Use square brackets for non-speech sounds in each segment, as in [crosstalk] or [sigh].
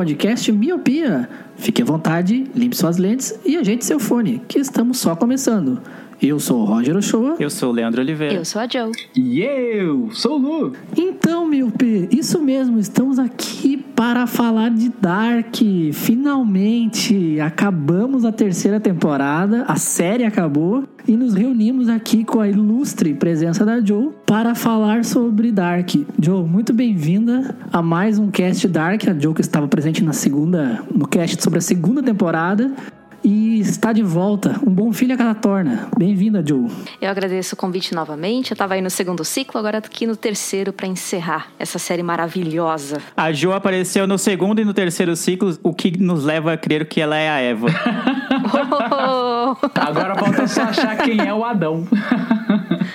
podcast Miopia. Fique à vontade, limpe suas lentes e ajeite seu fone, que estamos só começando. Eu sou o Roger Ochoa. Eu sou o Leandro Oliveira. Eu sou a Joe. E eu sou o Lu. Então, Miope, isso mesmo, estamos aqui para falar de Dark. Finalmente acabamos a terceira temporada, a série acabou e nos reunimos aqui com a ilustre presença da Joe para falar sobre Dark. Joe, muito bem-vinda a mais um cast Dark. A Joe que estava presente na segunda, no cast sobre a segunda temporada. E está de volta. Um bom filho a cada torna. Bem-vinda, Joe. Eu agradeço o convite novamente. Eu tava aí no segundo ciclo, agora tô aqui no terceiro para encerrar essa série maravilhosa. A Jo apareceu no segundo e no terceiro ciclo, o que nos leva a crer que ela é a Eva. [laughs] Agora falta só achar quem é o Adão. [laughs]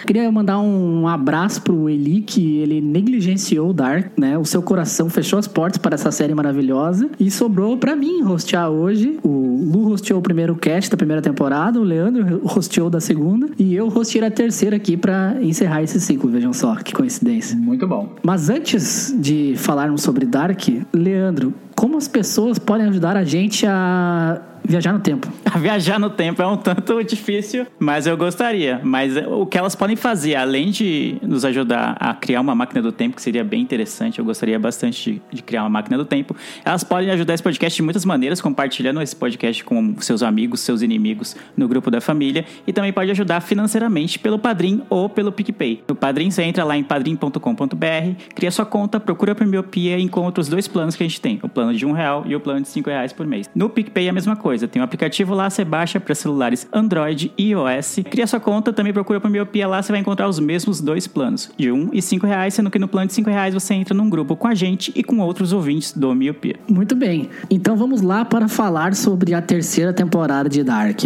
Queria mandar um abraço pro Eli, que ele negligenciou o Dark, né? O seu coração fechou as portas para essa série maravilhosa. E sobrou pra mim hostear hoje. O Lu hosteou o primeiro cast da primeira temporada, o Leandro hosteou da segunda. E eu hosteei a terceira aqui pra encerrar esse ciclo. Vejam só, que coincidência. Muito bom. Mas antes de falarmos sobre Dark, Leandro, como as pessoas podem ajudar a gente a viajar no tempo? [laughs] Viajar no tempo é um tanto difícil, mas eu gostaria. Mas o que elas podem fazer, além de nos ajudar a criar uma máquina do tempo, que seria bem interessante, eu gostaria bastante de, de criar uma máquina do tempo, elas podem ajudar esse podcast de muitas maneiras, compartilhando esse podcast com seus amigos, seus inimigos no grupo da família, e também pode ajudar financeiramente pelo Padrim ou pelo PicPay. No Padrim, você entra lá em padrim.com.br, cria sua conta, procura por Miopia e encontra os dois planos que a gente tem, o plano de um real e o plano de cinco reais por mês. No PicPay é a mesma coisa, tem um aplicativo lá, você baixa para celulares Android e iOS, cria sua conta, também procura por Miopia lá, você vai encontrar os mesmos dois planos, de um e cinco reais, sendo que no plano de cinco reais você entra num grupo com a gente e com outros ouvintes do Miopia. Muito bem. Então vamos lá para falar sobre a terceira temporada de Dark.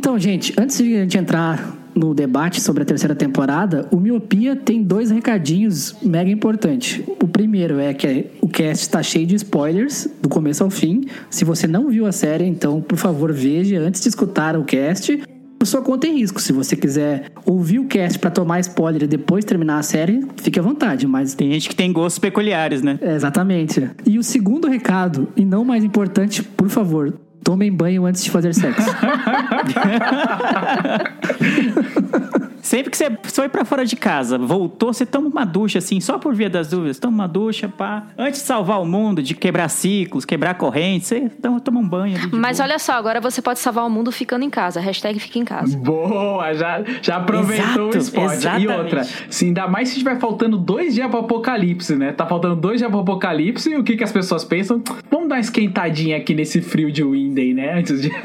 Então, gente, antes de a gente entrar no debate sobre a terceira temporada, o Miopia tem dois recadinhos mega importantes. O primeiro é que o cast está cheio de spoilers, do começo ao fim. Se você não viu a série, então, por favor, veja antes de escutar o cast. Por sua conta em risco. Se você quiser ouvir o cast para tomar spoiler e depois terminar a série, fique à vontade, mas Tem gente que tem gostos peculiares, né? é, exatamente. E o segundo recado, e não mais importante, por favor, tomem banho antes de fazer sexo. [laughs] Sempre que você foi pra fora de casa, voltou, você toma uma ducha, assim, só por via das dúvidas. Toma uma ducha, pá. Antes de salvar o mundo, de quebrar ciclos, quebrar correntes, você toma, um banho. Mas boa. olha só, agora você pode salvar o mundo ficando em casa. Hashtag fica em casa. Boa, já, já aproveitou Exato, o spot. exatamente. E outra, se ainda mais se tiver faltando dois dias pro apocalipse, né? Tá faltando dois dias pro apocalipse e o que, que as pessoas pensam? Vamos dar uma esquentadinha aqui nesse frio de Winday, né? Antes de. [laughs]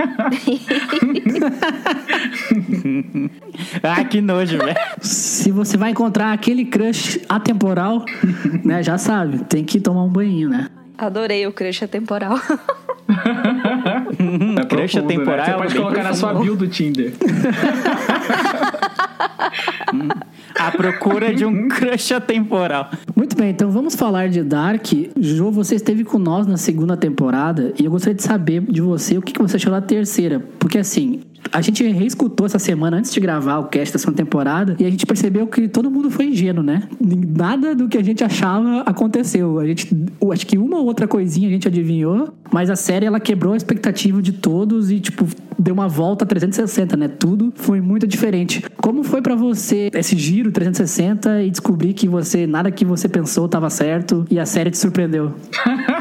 [laughs] Ah, que nojo, velho. Se você vai encontrar aquele crush atemporal, né, já sabe, tem que tomar um banho, né? Adorei o crush atemporal. É Crush profundo, né? temporal, Você pode bem colocar na sua bio do Tinder. A procura de um crush atemporal. Muito bem, então vamos falar de Dark. Jo, você esteve com nós na segunda temporada e eu gostaria de saber de você o que que você achou da terceira. Porque assim, A gente reescutou essa semana antes de gravar o cast da segunda temporada e a gente percebeu que todo mundo foi ingênuo, né? Nada do que a gente achava aconteceu. A gente, acho que uma ou outra coisinha a gente adivinhou, mas a série ela quebrou a expectativa de todos e tipo deu uma volta 360, né? Tudo foi muito diferente. Como foi pra você esse giro 360 e descobrir que você nada que você pensou estava certo e a série te surpreendeu?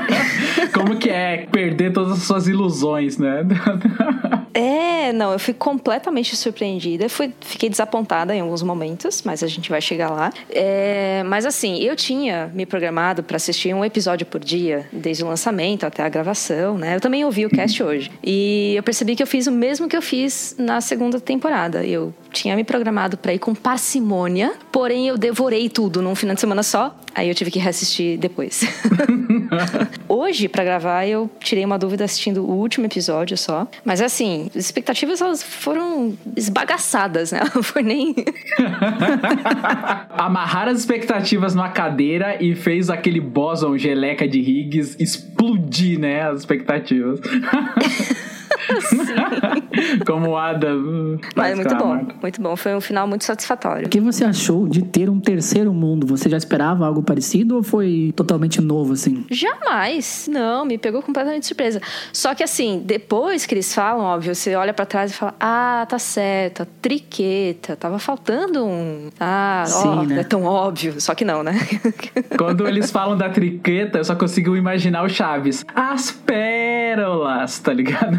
[laughs] Como que é perder todas as suas ilusões, né? [laughs] É, não, eu fui completamente surpreendida. Fui, fiquei desapontada em alguns momentos, mas a gente vai chegar lá. É, mas assim, eu tinha me programado para assistir um episódio por dia, desde o lançamento até a gravação, né? Eu também ouvi o cast hoje. E eu percebi que eu fiz o mesmo que eu fiz na segunda temporada. Eu tinha me programado para ir com parcimônia, porém eu devorei tudo num final de semana só. Aí eu tive que reassistir depois. [laughs] Hoje, para gravar, eu tirei uma dúvida assistindo o último episódio só. Mas assim, as expectativas elas foram esbagaçadas, né? [laughs] Não foi nem. [laughs] Amarrar as expectativas numa cadeira e fez aquele boson geleca de Higgs explodir, né? As expectativas. [laughs] Como o Adam. Mas muito bom, muito bom. Foi um final muito satisfatório. O que você achou de ter um terceiro mundo? Você já esperava algo parecido ou foi totalmente novo, assim? Jamais. Não, me pegou completamente de surpresa. Só que assim, depois que eles falam, óbvio, você olha para trás e fala: Ah, tá certo, a triqueta, tava faltando um. Ah, Sim, ó, né? é tão óbvio. Só que não, né? [laughs] Quando eles falam da triqueta, eu só consigo imaginar o Chaves. As pérolas, tá ligado?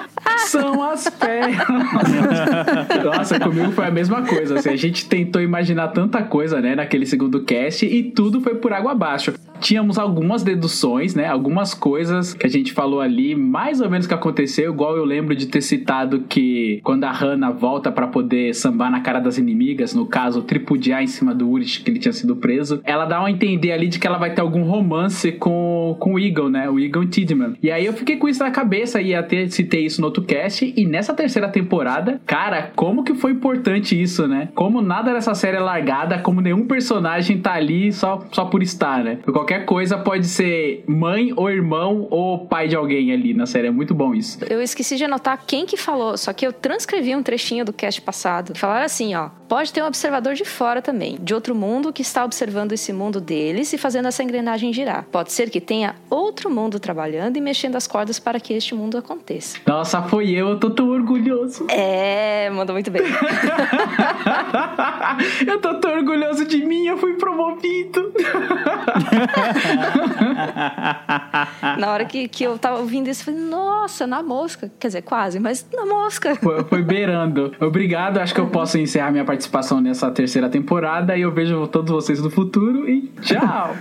São as pérolas. [laughs] Nossa, comigo foi a mesma coisa. Assim, a gente tentou imaginar tanta coisa, né, naquele segundo cast e tudo foi por água abaixo. Tínhamos algumas deduções, né, algumas coisas que a gente falou ali, mais ou menos que aconteceu, igual eu lembro de ter citado que quando a Hannah volta pra poder sambar na cara das inimigas, no caso, tripudiar em cima do Urich, que ele tinha sido preso, ela dá a entender ali de que ela vai ter algum romance com, com o Eagle, né, o Eagle Tidman. E aí eu fiquei com isso na cabeça e até citei isso no outro cast, e nessa terceira temporada, cara, como que foi importante isso, né? Como nada dessa série é largada, como nenhum personagem tá ali só, só por estar, né? Qualquer coisa pode ser mãe ou irmão ou pai de alguém ali na série, é muito bom isso. Eu esqueci de anotar quem que falou, só que eu transcrevi um trechinho do cast passado. Falaram assim, ó, pode ter um observador de fora também, de outro mundo que está observando esse mundo deles e fazendo essa engrenagem girar. Pode ser que tenha outro mundo trabalhando e mexendo as cordas para que este mundo aconteça. Nossa, foi eu, eu tô tão orgulhoso. É, mandou muito bem. [laughs] eu tô tão orgulhoso de mim, eu fui promovido. na hora que, que eu tava ouvindo isso, eu falei, nossa, na mosca. Quer dizer, quase, mas na mosca. Foi, foi beirando. Obrigado, acho que eu posso encerrar minha participação nessa terceira temporada e eu vejo todos vocês no futuro e tchau!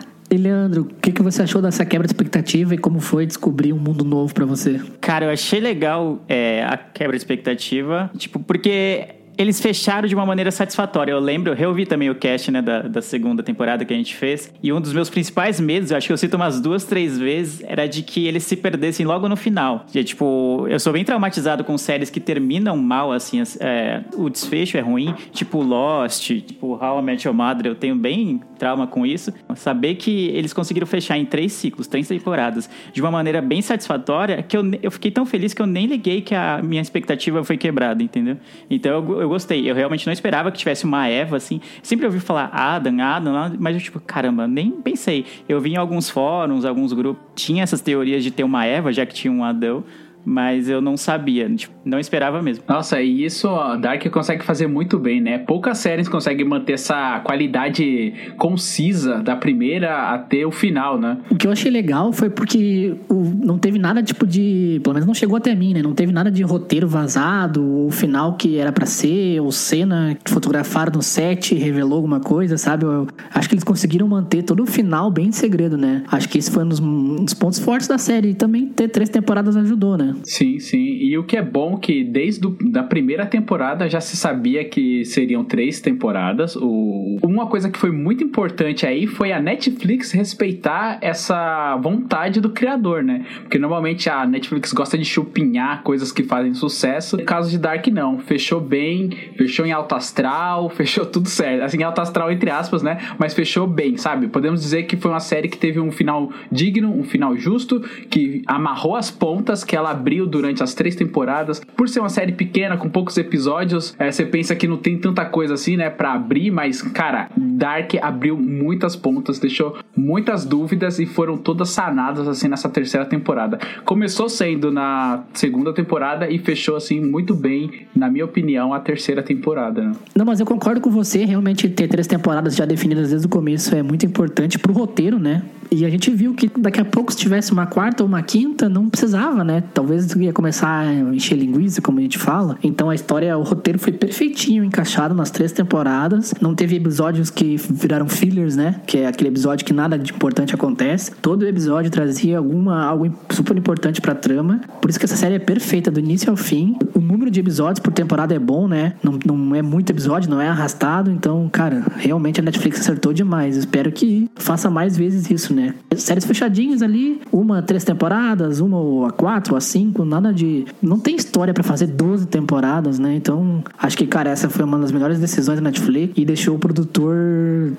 [laughs] E Leandro, o que, que você achou dessa quebra de expectativa e como foi descobrir um mundo novo pra você? Cara, eu achei legal é, a quebra de expectativa, tipo, porque eles fecharam de uma maneira satisfatória. Eu lembro, eu reouvi também o cast, né, da, da segunda temporada que a gente fez, e um dos meus principais medos, eu acho que eu cito umas duas, três vezes, era de que eles se perdessem logo no final. E, tipo, eu sou bem traumatizado com séries que terminam mal, assim, é, o desfecho é ruim, tipo Lost, tipo How I Met Your Mother, eu tenho bem trauma com isso. Saber que eles conseguiram fechar em três ciclos, três temporadas, de uma maneira bem satisfatória, que eu, eu fiquei tão feliz que eu nem liguei que a minha expectativa foi quebrada, entendeu? Então eu, eu gostei. Eu realmente não esperava que tivesse uma Eva, assim. Sempre ouvi falar Adam, Adam, mas eu, tipo, caramba, nem pensei. Eu vi em alguns fóruns, alguns grupos, tinha essas teorias de ter uma Eva, já que tinha um Adão mas eu não sabia, tipo, não esperava mesmo. Nossa, e isso ó, Dark consegue fazer muito bem, né? Poucas séries conseguem manter essa qualidade concisa da primeira até o final, né? O que eu achei legal foi porque o, não teve nada tipo de. Pelo menos não chegou até mim, né? Não teve nada de roteiro vazado, ou final que era para ser, ou cena que fotografaram no set e revelou alguma coisa, sabe? Eu, eu acho que eles conseguiram manter todo o final bem em segredo, né? Acho que esse foi um dos, um dos pontos fortes da série. E também ter três temporadas ajudou, né? Sim, sim. E o que é bom que desde a da primeira temporada já se sabia que seriam três temporadas. O... Uma coisa que foi muito importante aí foi a Netflix respeitar essa vontade do criador, né? Porque normalmente a Netflix gosta de chupinhar coisas que fazem sucesso. No caso de Dark, não. Fechou bem, fechou em alto astral, [laughs] fechou tudo certo. Assim, alto astral entre aspas, né? Mas fechou bem, sabe? Podemos dizer que foi uma série que teve um final digno, um final justo, que amarrou as pontas que ela abriu durante as três temporadas. Por ser uma série pequena, com poucos episódios, é, você pensa que não tem tanta coisa assim, né, pra abrir, mas, cara, Dark abriu muitas pontas, deixou muitas dúvidas e foram todas sanadas, assim, nessa terceira temporada. Começou sendo na segunda temporada e fechou, assim, muito bem, na minha opinião, a terceira temporada. Né? Não, mas eu concordo com você, realmente ter três temporadas já definidas desde o começo é muito importante pro roteiro, né? E a gente viu que daqui a pouco, se tivesse uma quarta ou uma quinta, não precisava, né? Talvez ia começar a encher linguiça, como a gente fala. Então a história, o roteiro foi perfeitinho, encaixado nas três temporadas. Não teve episódios que viraram fillers, né? Que é aquele episódio que nada de importante acontece. Todo episódio trazia alguma, algo super importante pra trama. Por isso que essa série é perfeita, do início ao fim. O número de episódios por temporada é bom, né? Não, não é muito episódio, não é arrastado. Então, cara, realmente a Netflix acertou demais. Espero que faça mais vezes isso, né? Séries fechadinhas ali, uma três temporadas, uma a quatro, a cinco, nada de. Não tem história para fazer 12 temporadas, né? Então, acho que, cara, essa foi uma das melhores decisões da Netflix e deixou o produtor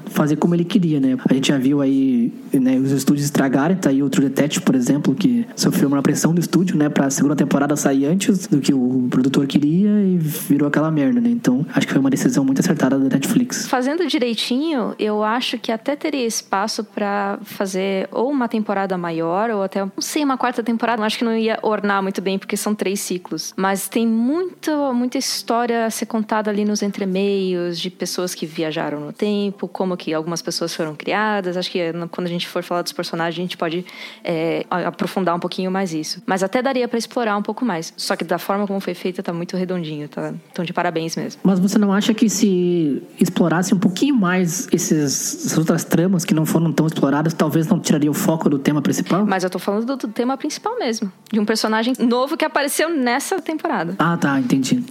fazer como ele queria, né? A gente já viu aí né, os estúdios estragarem, tá aí o True Detective, por exemplo, que sofreu uma pressão do estúdio, né, pra segunda temporada sair antes do que o produtor queria e virou aquela merda, né? Então, acho que foi uma decisão muito acertada da Netflix. Fazendo direitinho, eu acho que até teria espaço para fazer ou uma temporada maior ou até, não sei, uma quarta temporada. Acho que não ia ornar muito bem porque são três ciclos. Mas tem muita, muita história a ser contada ali nos entremeios de pessoas que viajaram no tempo, como que algumas pessoas foram criadas. Acho que quando a gente for falar dos personagens, a gente pode é, aprofundar um pouquinho mais isso. Mas até daria para explorar um pouco mais. Só que da forma como foi feita, tá muito redondinho, tá? Então, de parabéns mesmo. Mas você não acha que se explorasse um pouquinho mais esses, essas outras tramas que não foram tão exploradas, talvez não tiraria o foco do tema principal? Mas eu tô falando do, do tema principal mesmo. De um personagem novo que apareceu nessa temporada. Ah, tá, entendi.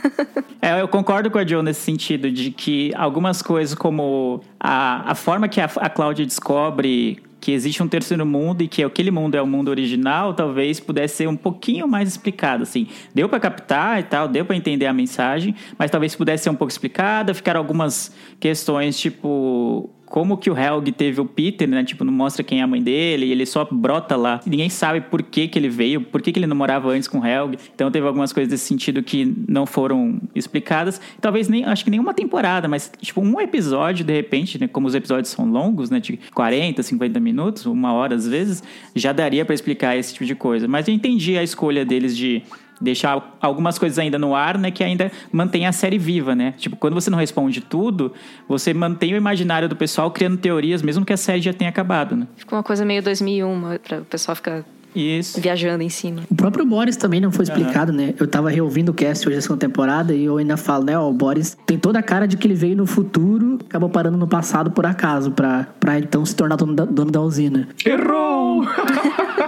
[laughs] é, eu concordo com a Joe nesse sentido, de que algumas coisas, como a, a forma que a, a Cláudia descobre que existe um terceiro mundo e que aquele mundo é o mundo original, talvez pudesse ser um pouquinho mais explicado, assim. Deu para captar e tal, deu para entender a mensagem, mas talvez pudesse ser um pouco explicada, ficaram algumas questões tipo como que o Helg teve o Peter, né? Tipo, não mostra quem é a mãe dele, ele só brota lá. Ninguém sabe por que, que ele veio, por que, que ele não morava antes com o Helg. Então teve algumas coisas desse sentido que não foram explicadas. Talvez nem, acho que nenhuma temporada, mas tipo um episódio, de repente, né? Como os episódios são longos, né? De 40, 50 minutos, uma hora às vezes, já daria para explicar esse tipo de coisa. Mas eu entendi a escolha deles de deixar algumas coisas ainda no ar, né, que ainda mantém a série viva, né? Tipo, quando você não responde tudo, você mantém o imaginário do pessoal criando teorias, mesmo que a série já tenha acabado, né? Ficou uma coisa meio 2001, para o pessoal ficar isso. Viajando em cima. O próprio Boris também não foi explicado, uhum. né? Eu tava reouvindo o cast hoje, essa temporada, e eu ainda falo, né? Ó, o Boris tem toda a cara de que ele veio no futuro, acabou parando no passado por acaso, pra, pra então se tornar dono da, dono da usina. Errou! [laughs]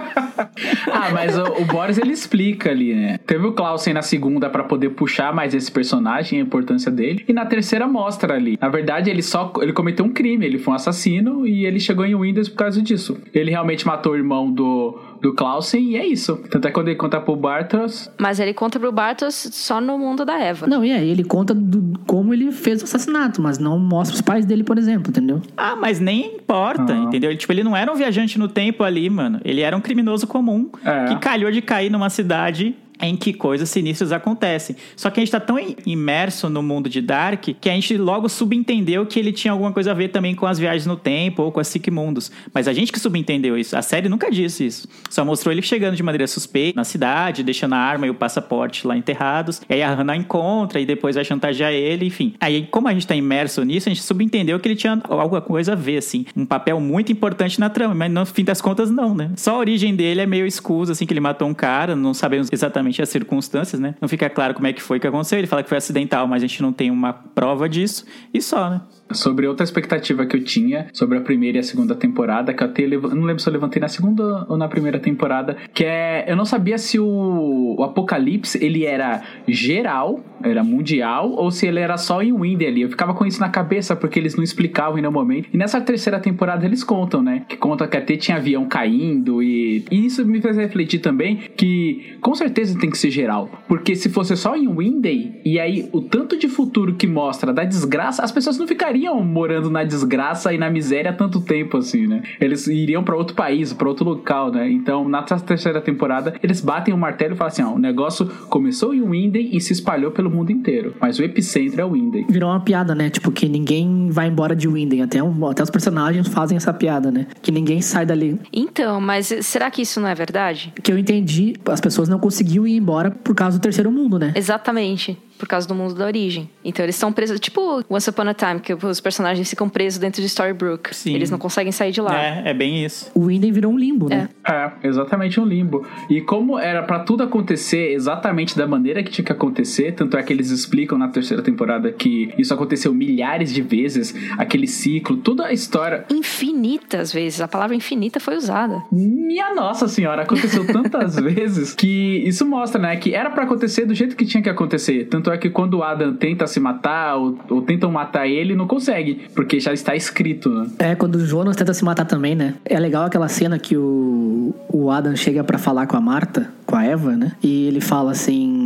[laughs] ah, mas o, o, Boris ele explica ali, né? Teve o Clausen na segunda para poder puxar mais esse personagem, a importância dele, e na terceira mostra ali. Na verdade, ele só ele cometeu um crime, ele foi um assassino e ele chegou em Windows por causa disso. Ele realmente matou o irmão do do Clausen e é isso. Tanto é quando ele conta pro Bartos. Mas ele conta pro Bartos só no mundo da Eva. Não, e aí ele conta do, como ele fez o assassinato, mas não mostra os pais dele, por exemplo, entendeu? Ah, mas nem importa, ah. entendeu? Ele, tipo, ele não era um viajante no tempo ali, mano. Ele era um criminoso comum é. que calhou de cair numa cidade em que coisas sinistras acontecem. Só que a gente está tão imerso no mundo de Dark que a gente logo subentendeu que ele tinha alguma coisa a ver também com as viagens no tempo ou com as Sick Mundos. Mas a gente que subentendeu isso. A série nunca disse isso. Só mostrou ele chegando de maneira suspeita na cidade, deixando a arma e o passaporte lá enterrados. E aí a Hannah encontra e depois vai chantagear ele, enfim. Aí, como a gente está imerso nisso, a gente subentendeu que ele tinha alguma coisa a ver, assim. Um papel muito importante na trama. Mas no fim das contas, não, né? Só a origem dele é meio escusa, assim, que ele matou um cara, não sabemos exatamente exatamente as circunstâncias, né? Não fica claro como é que foi que aconteceu. Ele fala que foi acidental, mas a gente não tem uma prova disso. E só, né? Sobre outra expectativa que eu tinha sobre a primeira e a segunda temporada, que eu até lev- não lembro se eu levantei na segunda ou na primeira temporada, que é eu não sabia se o, o Apocalipse ele era geral, era mundial, ou se ele era só em Windy ali. Eu ficava com isso na cabeça porque eles não explicavam em nenhum momento. E nessa terceira temporada eles contam, né? Que conta que até tinha avião caindo e, e isso me fez refletir também que com certeza tem que ser geral, porque se fosse só em Windy e aí o tanto de futuro que mostra da desgraça, as pessoas não ficariam morando na desgraça e na miséria há tanto tempo assim, né? Eles iriam pra outro país, pra outro local, né? Então, na terceira temporada, eles batem o martelo e falam assim: ó, o negócio começou em Windy e se espalhou pelo mundo inteiro, mas o epicentro é Windy. Virou uma piada, né? Tipo, que ninguém vai embora de Winden. Até, um- até os personagens fazem essa piada, né? Que ninguém sai dali. Então, mas será que isso não é verdade? Que eu entendi, as pessoas não conseguiam ir embora por causa do terceiro mundo, né? Exatamente. Por causa do mundo da origem. Então eles estão presos, tipo Once Upon a Time, que os personagens ficam presos dentro de Storybrooke. Sim. Eles não conseguem sair de lá. É, é bem isso. O Winden virou um limbo, né? É, exatamente um limbo. E como era pra tudo acontecer exatamente da maneira que tinha que acontecer, tanto é que eles explicam na terceira temporada que isso aconteceu milhares de vezes, aquele ciclo, toda a história. Infinitas vezes. A palavra infinita foi usada. Minha nossa senhora, aconteceu tantas [laughs] vezes que isso mostra, né, que era pra acontecer do jeito que tinha que acontecer. Tanto é que quando o Adam tenta se matar ou, ou tentam matar ele, não consegue, porque já está escrito, né? É, quando o Jonas tenta se matar também, né? É legal aquela cena que o, o Adam chega pra falar com a Marta, com a Eva, né? E ele fala assim.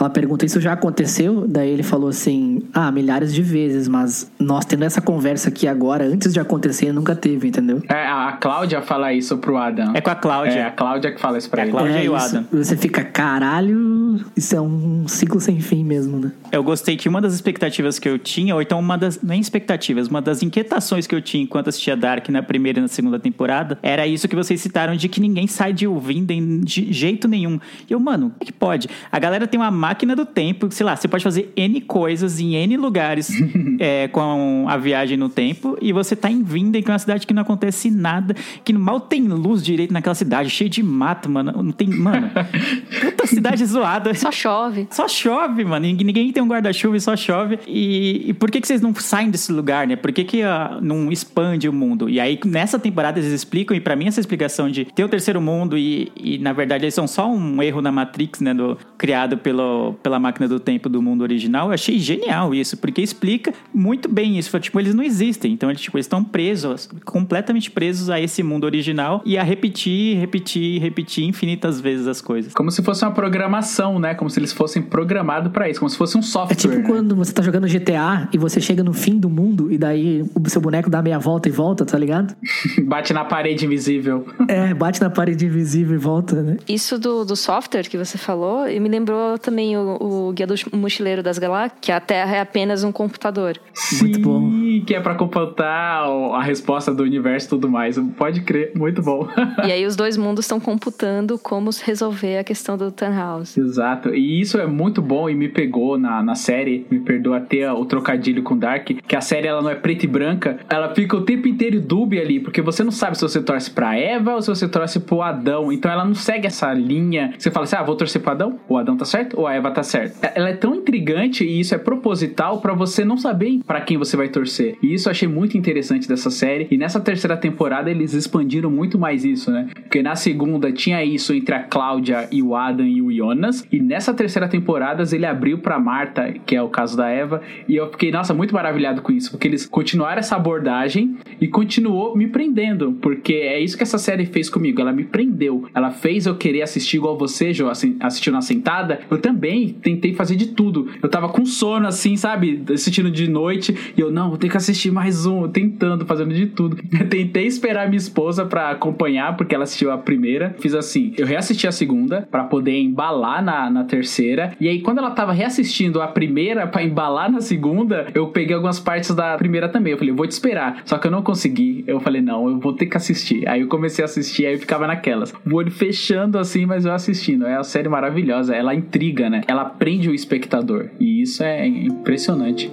Ela pergunta: Isso já aconteceu? Daí ele falou assim: Ah, milhares de vezes, mas nós tendo essa conversa aqui agora, antes de acontecer, nunca teve, entendeu? É, a Cláudia fala isso pro Adam. É com a Cláudia. É, a Cláudia que fala isso pra É a ele. Cláudia. é, e o isso, Adam. Você fica, caralho, isso é um ciclo sem fim mesmo, né? Eu gostei que uma das expectativas que eu tinha, ou então uma das. Nem expectativas, uma das inquietações que eu tinha enquanto assistia Dark na primeira e na segunda temporada, era isso que vocês citaram de que ninguém sai de Winden de jeito nenhum. E eu, mano, como é que pode? A galera tem uma máquina do tempo, sei lá, você pode fazer N coisas em N lugares [laughs] é, com a viagem no tempo, e você tá em Winden, que é uma cidade que não acontece nada, que mal tem luz direito naquela cidade, cheio de mato, mano. Não tem. Mano, [laughs] puta cidade zoada. Só chove. Só chove, mano. Ninguém, ninguém tem um guarda-chuva e só chove. E, e por que, que vocês não saem desse lugar, né? Por que, que ah, não expande o mundo? E aí, nessa temporada, eles explicam, e pra mim, essa explicação de ter o terceiro mundo e, e na verdade, eles são só um erro na Matrix, né? Do, criado pelo, pela máquina do tempo do mundo original. Eu achei genial isso, porque explica muito bem isso. Foi, Tipo, eles não existem. Então, eles tipo, eles estão presos, completamente presos a esse mundo original e a repetir, repetir, repetir infinitas vezes as coisas. Como se fosse uma programação, né? Como se eles fossem programados pra isso, como se fosse um software. É tipo né? quando você tá jogando GTA e você chega no fim do mundo e daí o seu boneco dá meia volta e volta, tá ligado? [laughs] Bate na parede invisível. É, bate na parede invisível e volta, né? Isso do, do software que você falou, e me lembrou também o, o Guia do Mochileiro das Galáxias, que a Terra é apenas um computador. Muito Sim, bom. que é pra computar a resposta do universo e tudo mais. Pode crer, muito bom. e aí os [laughs] dois mundos estão computando como resolver a questão do Tannhaus. Exato. E isso é muito bom e me pegou na, na série. Me perdoa até o trocadilho com Dark. Que a série ela não é preta e branca. Ela fica o tempo inteiro dúbia ali. Porque você não sabe se você torce pra Eva ou se você torce pro Adão. Então ela não segue essa linha. Você fala assim: ah, vou torcer pro Adão? O Adão tá certo? Ou a Eva tá certa? Ela é tão intrigante e isso é proposital pra você não saber pra quem você vai torcer. E isso eu achei muito interessante dessa série. E nessa terceira temporada eles expandiram muito mais isso, né? Porque na segunda tinha isso entre a Cláudia e o Adam e o Jonas. E nessa terceira temporada ele abriu pra Marta, que é o caso da Eva. E eu fiquei, nossa, muito maravilhado com isso. Porque eles continuaram essa abordagem e continuou me prendendo. Porque é isso que essa série fez comigo. Ela me prendeu. Ela fez eu querer assistir igual você, Jo, assi- assistiu na sentada. Eu também tentei fazer de tudo. Eu tava com sono, assim, sabe? Assistindo de noite. E eu, não, vou ter que assistir mais um. Tentando, fazendo de tudo. Eu [laughs] tentei esperar minha esposa pra acompanhar, porque ela assistiu a primeira. Fiz assim, eu reassisti a segunda pra poder embalar na, na terceira. E aí, quando ela tava reassistindo a primeira pra embalar na segunda, eu peguei algumas partes da primeira também. Eu falei, vou te esperar. Só que eu não consegui. Eu falei, não, eu vou ter que assistir. Aí eu comecei a assistir, aí eu ficava naquelas. O olho fechando assim, mas eu assistindo. É uma série maravilhosa. Ela intriga, né? Ela prende o espectador. E isso é impressionante.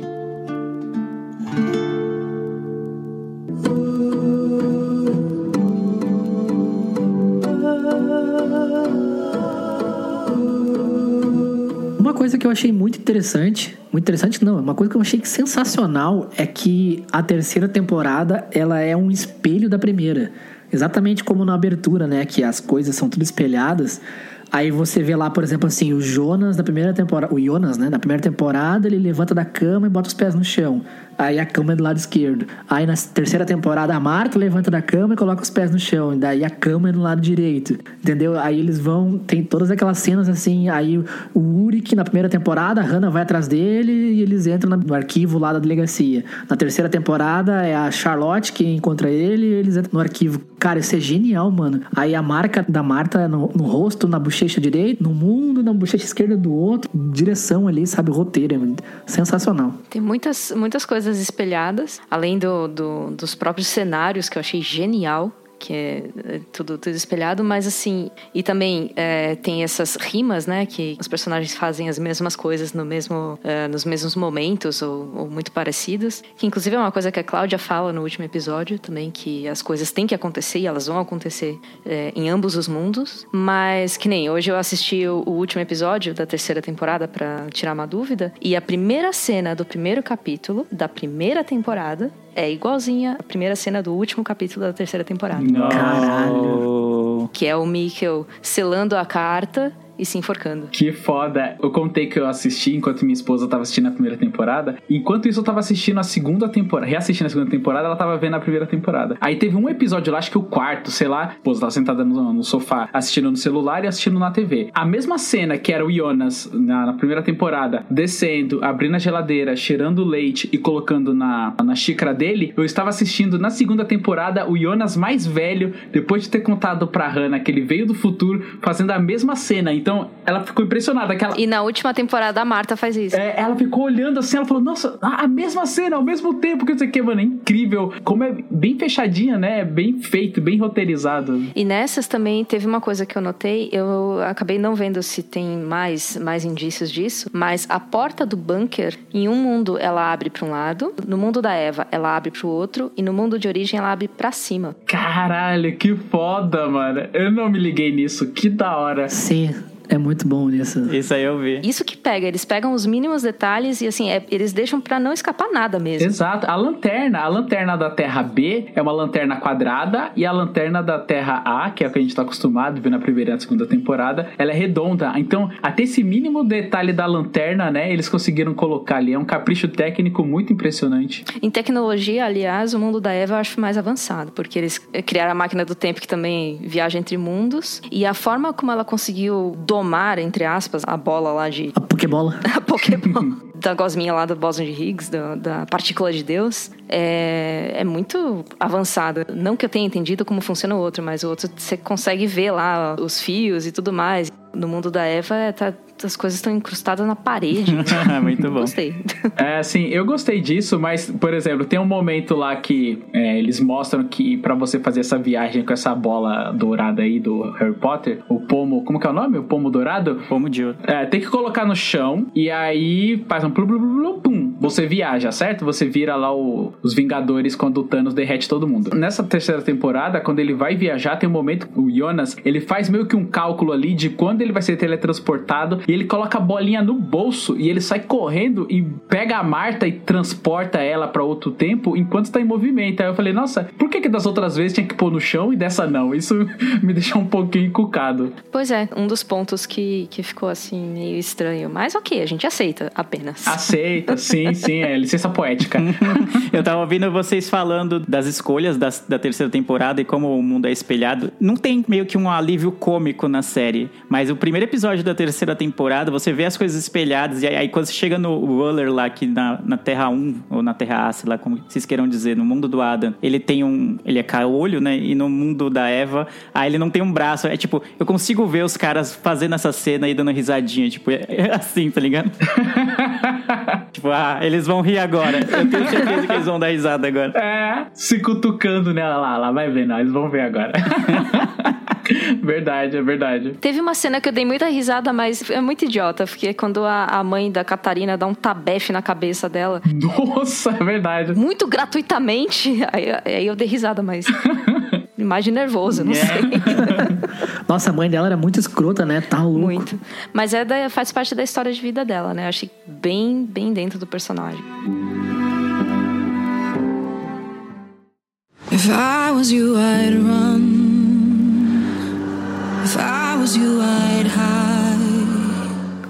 que eu achei muito interessante, muito interessante não, uma coisa que eu achei sensacional é que a terceira temporada ela é um espelho da primeira. Exatamente como na abertura, né, que as coisas são tudo espelhadas. Aí você vê lá, por exemplo, assim, o Jonas da primeira temporada, o Jonas, né, da primeira temporada, ele levanta da cama e bota os pés no chão. Aí a cama é do lado esquerdo. Aí na terceira temporada a Marta levanta da cama e coloca os pés no chão. E daí a cama é do lado direito. Entendeu? Aí eles vão. Tem todas aquelas cenas assim. Aí o Uric na primeira temporada, a Hannah vai atrás dele e eles entram no arquivo lá da delegacia. Na terceira temporada é a Charlotte que encontra ele e eles entram no arquivo. Cara, isso é genial, mano. Aí a marca da Marta no, no rosto, na bochecha direita, no mundo, na bochecha esquerda do outro. Direção ali, sabe? Roteiro. É sensacional. Tem muitas, muitas coisas espelhadas, além do, do, dos próprios cenários que eu achei genial que é, é tudo, tudo espelhado, mas assim, e também é, tem essas rimas, né, que os personagens fazem as mesmas coisas no mesmo, é, nos mesmos momentos ou, ou, muito parecidos, que inclusive é uma coisa que a Cláudia fala no último episódio também, que as coisas têm que acontecer e elas vão acontecer é, em ambos os mundos, mas que nem hoje eu assisti o, o último episódio da terceira temporada para tirar uma dúvida, e a primeira cena do primeiro capítulo da primeira temporada é igualzinha a primeira cena do último capítulo da terceira temporada. Caralho. Que é o Mikkel selando a carta e se enforcando. Que foda. Eu contei que eu assisti enquanto minha esposa tava assistindo a primeira temporada. Enquanto isso, eu tava assistindo a segunda temporada. Reassistindo a segunda temporada, ela tava vendo a primeira temporada. Aí teve um episódio lá, acho que o quarto, sei lá. A esposa tava sentada no, no, sofá, assistindo no celular e assistindo na TV. A mesma cena que era o Jonas na, na, primeira temporada, descendo, abrindo a geladeira, cheirando leite e colocando na, na xícara dele, eu estava assistindo na segunda temporada o Jonas mais velho, depois de ter contado pra Hannah que ele veio do futuro, fazendo a mesma cena. Então, então, ela ficou impressionada. Que ela... E na última temporada a Marta faz isso. É, ela ficou olhando assim, ela falou, nossa, a mesma cena, ao mesmo tempo que sei que, mano, é incrível. Como é bem fechadinha, né? É bem feito, bem roteirizado. E nessas também teve uma coisa que eu notei, eu acabei não vendo se tem mais, mais indícios disso, mas a porta do bunker, em um mundo ela abre para um lado, no mundo da Eva ela abre para o outro, e no mundo de origem ela abre para cima. Caralho, que foda, mano. Eu não me liguei nisso, que da hora. Sim. É muito bom isso. Isso aí eu vi. Isso que pega, eles pegam os mínimos detalhes e assim, é, eles deixam para não escapar nada mesmo. Exato. A lanterna, a lanterna da Terra B é uma lanterna quadrada e a lanterna da Terra A, que é o que a gente tá acostumado a ver na primeira e na segunda temporada, ela é redonda. Então, até esse mínimo detalhe da lanterna, né, eles conseguiram colocar ali. É um capricho técnico muito impressionante. Em tecnologia, aliás, o mundo da Eva eu acho mais avançado, porque eles criaram a máquina do tempo que também viaja entre mundos e a forma como ela conseguiu domar, entre aspas, a bola lá de. A Pokébola. [laughs] a Pokébola. da gosminha lá do Boson de Higgs, da, da partícula de Deus, é, é muito avançada. Não que eu tenha entendido como funciona o outro, mas o outro você consegue ver lá os fios e tudo mais. No mundo da Eva, tá, as coisas estão incrustadas na parede. [laughs] Muito bom. Gostei. É, assim, eu gostei disso, mas, por exemplo, tem um momento lá que é, eles mostram que para você fazer essa viagem com essa bola dourada aí do Harry Potter, o pomo, como que é o nome? O pomo dourado? Pomo de ouro. É, tem que colocar no chão e aí faz um plum, plum, plum, pum, você viaja, certo? Você vira lá o, os Vingadores quando o Thanos derrete todo mundo. Nessa terceira temporada, quando ele vai viajar, tem um momento o Jonas, ele faz meio que um cálculo ali de quando ele vai ser teletransportado e ele coloca a bolinha no bolso e ele sai correndo e pega a Marta e transporta ela para outro tempo enquanto está em movimento. Aí eu falei, nossa, por que, que das outras vezes tinha que pôr no chão e dessa não? Isso [laughs] me deixou um pouquinho encucado. Pois é, um dos pontos que, que ficou assim meio estranho. Mas ok, a gente aceita apenas. Aceita, sim, sim, é licença poética. [laughs] eu tava ouvindo vocês falando das escolhas das, da terceira temporada e como o mundo é espelhado. Não tem meio que um alívio cômico na série, mas o primeiro episódio da terceira temporada, você vê as coisas espelhadas, e aí, aí quando você chega no Waller lá, que na, na Terra 1, ou na Terra A, sei lá como vocês queiram dizer, no mundo do Adam, ele tem um. Ele é caolho, né? E no mundo da Eva, aí ele não tem um braço. É tipo, eu consigo ver os caras fazendo essa cena e dando risadinha, tipo, é, é assim, tá ligado? [laughs] tipo, ah, eles vão rir agora. Eu tenho certeza que eles vão dar risada agora. É, se cutucando nela lá, lá vai ver, não, eles vão ver agora. [laughs] verdade, é verdade. Teve uma cena que eu dei muita risada, mas é muito idiota, porque quando a, a mãe da Catarina dá um tabefe na cabeça dela. Nossa, é verdade. Muito gratuitamente. Aí, aí eu dei risada, mas. [laughs] mais de nervoso, não É. sei. [laughs] Nossa, a mãe dela era muito escrota, né? Tá louco. Muito. Mas é da- faz parte da história de vida dela, né? Eu achei bem, bem dentro do personagem. If I was you, I'd run. If I was you, I'd hide.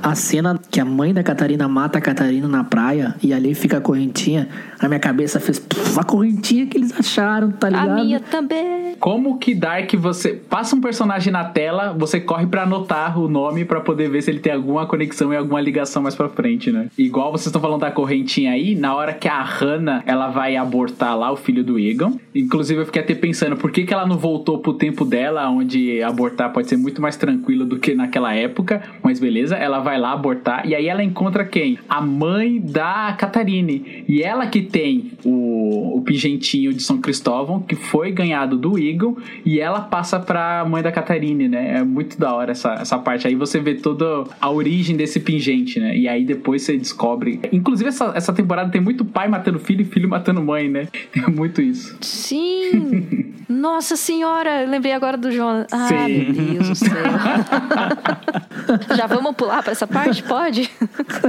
A cena que a mãe da Catarina mata a Catarina na praia e ali fica a correntinha, a minha cabeça fez "Puf, a correntinha que eles acharam, tá ligado? A minha também. Como que Dark você passa um personagem na tela, você corre pra anotar o nome pra poder ver se ele tem alguma conexão e alguma ligação mais pra frente, né? Igual vocês estão falando da correntinha aí, na hora que a Hannah ela vai abortar lá o filho do Egon. Inclusive eu fiquei até pensando por que, que ela não voltou pro tempo dela, onde abortar pode ser muito mais tranquilo do que naquela época. Mas beleza, ela vai lá abortar e aí ela encontra quem? A mãe da Catarine. E ela que tem o, o pingentinho de São Cristóvão, que foi ganhado do Egon, e ela passa pra mãe da Catarine, né? É muito da hora essa, essa parte. Aí você vê toda a origem desse pingente, né? E aí depois você descobre. Inclusive, essa, essa temporada tem muito pai matando filho e filho matando mãe, né? [laughs] Tem muito isso. Sim! [laughs] Nossa senhora, eu lembrei agora do Jonas. Ah, Sim. meu Deus do céu. [laughs] Já vamos pular pra essa parte? Pode?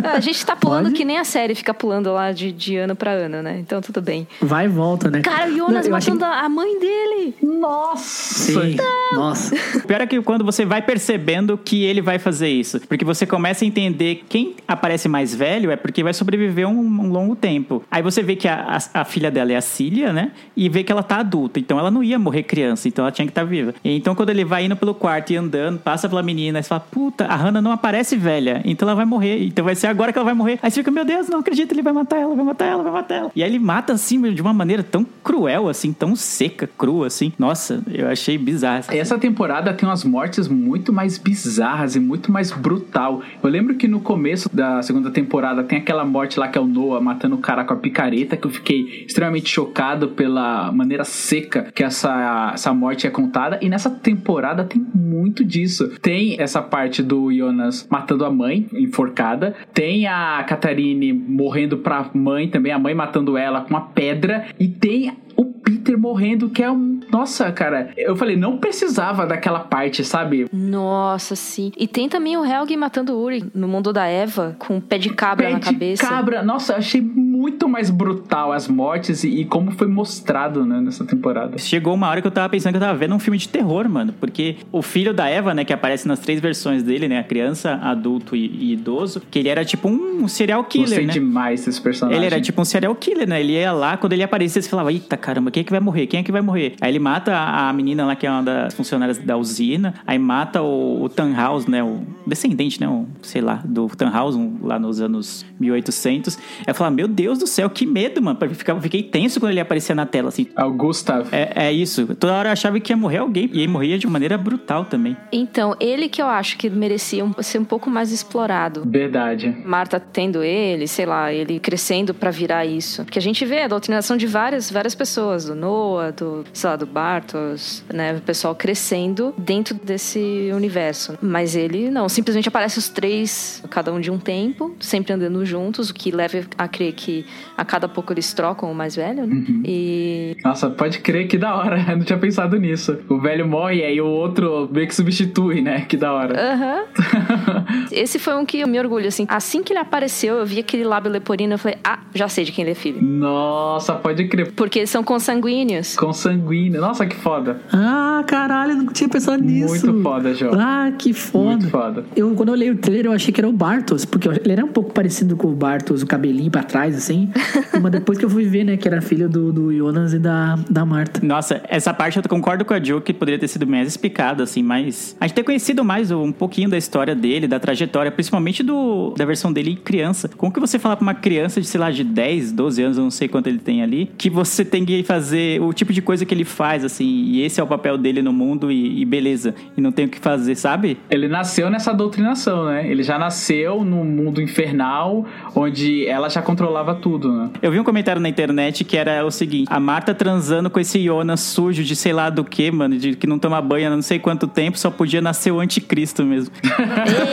A gente tá pulando Pode. que nem a série fica pulando lá de, de ano pra ano, né? Então tudo bem. Vai e volta, né? Cara, o Jonas Não, eu achei- matando a mãe dele. Nossa! Sim, nossa. O [laughs] pior é que quando você vai percebendo que ele vai fazer isso. Porque você começa a entender quem aparece mais velho é porque vai sobreviver um, um longo tempo. Aí você vê que a, a- a filha dela é a Cília, né? E vê que ela tá adulta. Então ela não ia morrer criança, então ela tinha que estar viva. E então quando ele vai indo pelo quarto e andando, passa pela menina, você fala, puta, a Hannah não aparece velha. Então ela vai morrer. Então vai ser agora que ela vai morrer. Aí você fica, meu Deus, não acredito, ele vai matar ela, vai matar ela, vai matar ela. E aí ele mata assim de uma maneira tão cruel, assim, tão seca, crua, assim. Nossa, eu achei bizarro. Essa temporada tem umas mortes muito mais bizarras e muito mais brutal. Eu lembro que no começo da segunda temporada tem aquela morte lá que é o Noah matando o cara com a picareta, que eu fiquei extremamente chocado pela maneira seca que essa, essa morte é contada. E nessa temporada tem muito disso. Tem essa parte do Jonas matando a mãe, enforcada. Tem a Catarine morrendo pra mãe também, a mãe matando ela com uma pedra. E tem o Peter morrendo, que é um. Nossa, cara. Eu falei, não precisava daquela parte, sabe? Nossa, sim. E tem também o Helgi matando o Uri no mundo da Eva, com um pé de cabra Pé na de cabeça. cabra. Nossa, eu achei muito mais brutal as mortes e, e como foi mostrado, né, nessa temporada. Chegou uma hora que eu tava pensando que eu tava vendo um filme de terror, mano. Porque o filho da Eva, né, que aparece nas três versões dele, né? A criança, adulto e, e idoso, que ele era tipo um serial killer, Gostei né? demais desse personagem. Ele era tipo um serial killer, né? Ele ia lá, quando ele aparecia, você falava, eita caramba, quem é que vai morrer? Quem é que vai morrer? Aí ele mata a, a menina lá, que é uma das funcionárias da usina, aí mata o, o Tannhaus, né? O descendente, né? O, sei lá, do Tannhaus, um, lá nos anos 1800. Aí eu falava, meu Deus do céu, que medo, mano. Eu ficava- fiquei tenso quando ele aparecia na tela, assim. É o Gustav. É, é isso. Toda hora eu achava que ia morrer alguém. E ele morria de maneira brutal também. Então, ele que eu acho que merecia um- ser um pouco mais explorado. Verdade. Marta tendo ele, sei lá, ele crescendo pra virar isso. Porque a gente vê a doutrinação de várias, várias pessoas, do Noah, do, sei lá, do Bartos, né? O pessoal crescendo dentro desse universo. Mas ele não, simplesmente aparece os três, cada um de um tempo, sempre andando juntos, o que leva a crer que a cada pouco eles trocam o mais velho, né? E Nossa, pode crer que da hora. [laughs] Eu não tinha pensado nisso. O velho morre e aí o outro meio que substitui, né? Que da hora. Aham. [laughs] Esse foi um que eu me orgulho, assim. Assim que ele apareceu, eu vi aquele lábio leporino, eu falei, ah, já sei de quem ele é filho. Nossa, pode crer. Porque eles são consanguíneos. Consanguíneo. Nossa, que foda. Ah, caralho, eu não tinha pensado nisso. Muito foda, João. Ah, que foda. Muito foda. Eu, quando eu olhei o trailer, eu achei que era o Bartos, porque ele era um pouco parecido com o Bartos, o cabelinho pra trás, assim. [laughs] Mas depois que eu fui ver, né, que era filho do, do Jonas e da, da Marta. Nossa, essa parte eu concordo com a Jo que poderia ter sido mais explicada, assim, mas a gente ter conhecido mais um pouquinho da história dele, da trajetória, principalmente do da versão dele criança. Como que você fala pra uma criança de, sei lá, de 10, 12 anos, eu não sei quanto ele tem ali, que você tem que fazer o tipo de coisa que ele faz, assim, e esse é o papel dele no mundo e, e beleza, e não tem o que fazer, sabe? Ele nasceu nessa doutrinação, né? Ele já nasceu no mundo infernal, onde ela já controlava tudo, né? Eu vi um comentário na internet que era o seguinte: a Marta transando com esse Jonas sujo de sei lá do que, mano, de que não toma banho há não sei quanto tempo, só podia nascer o anticristo mesmo. [laughs]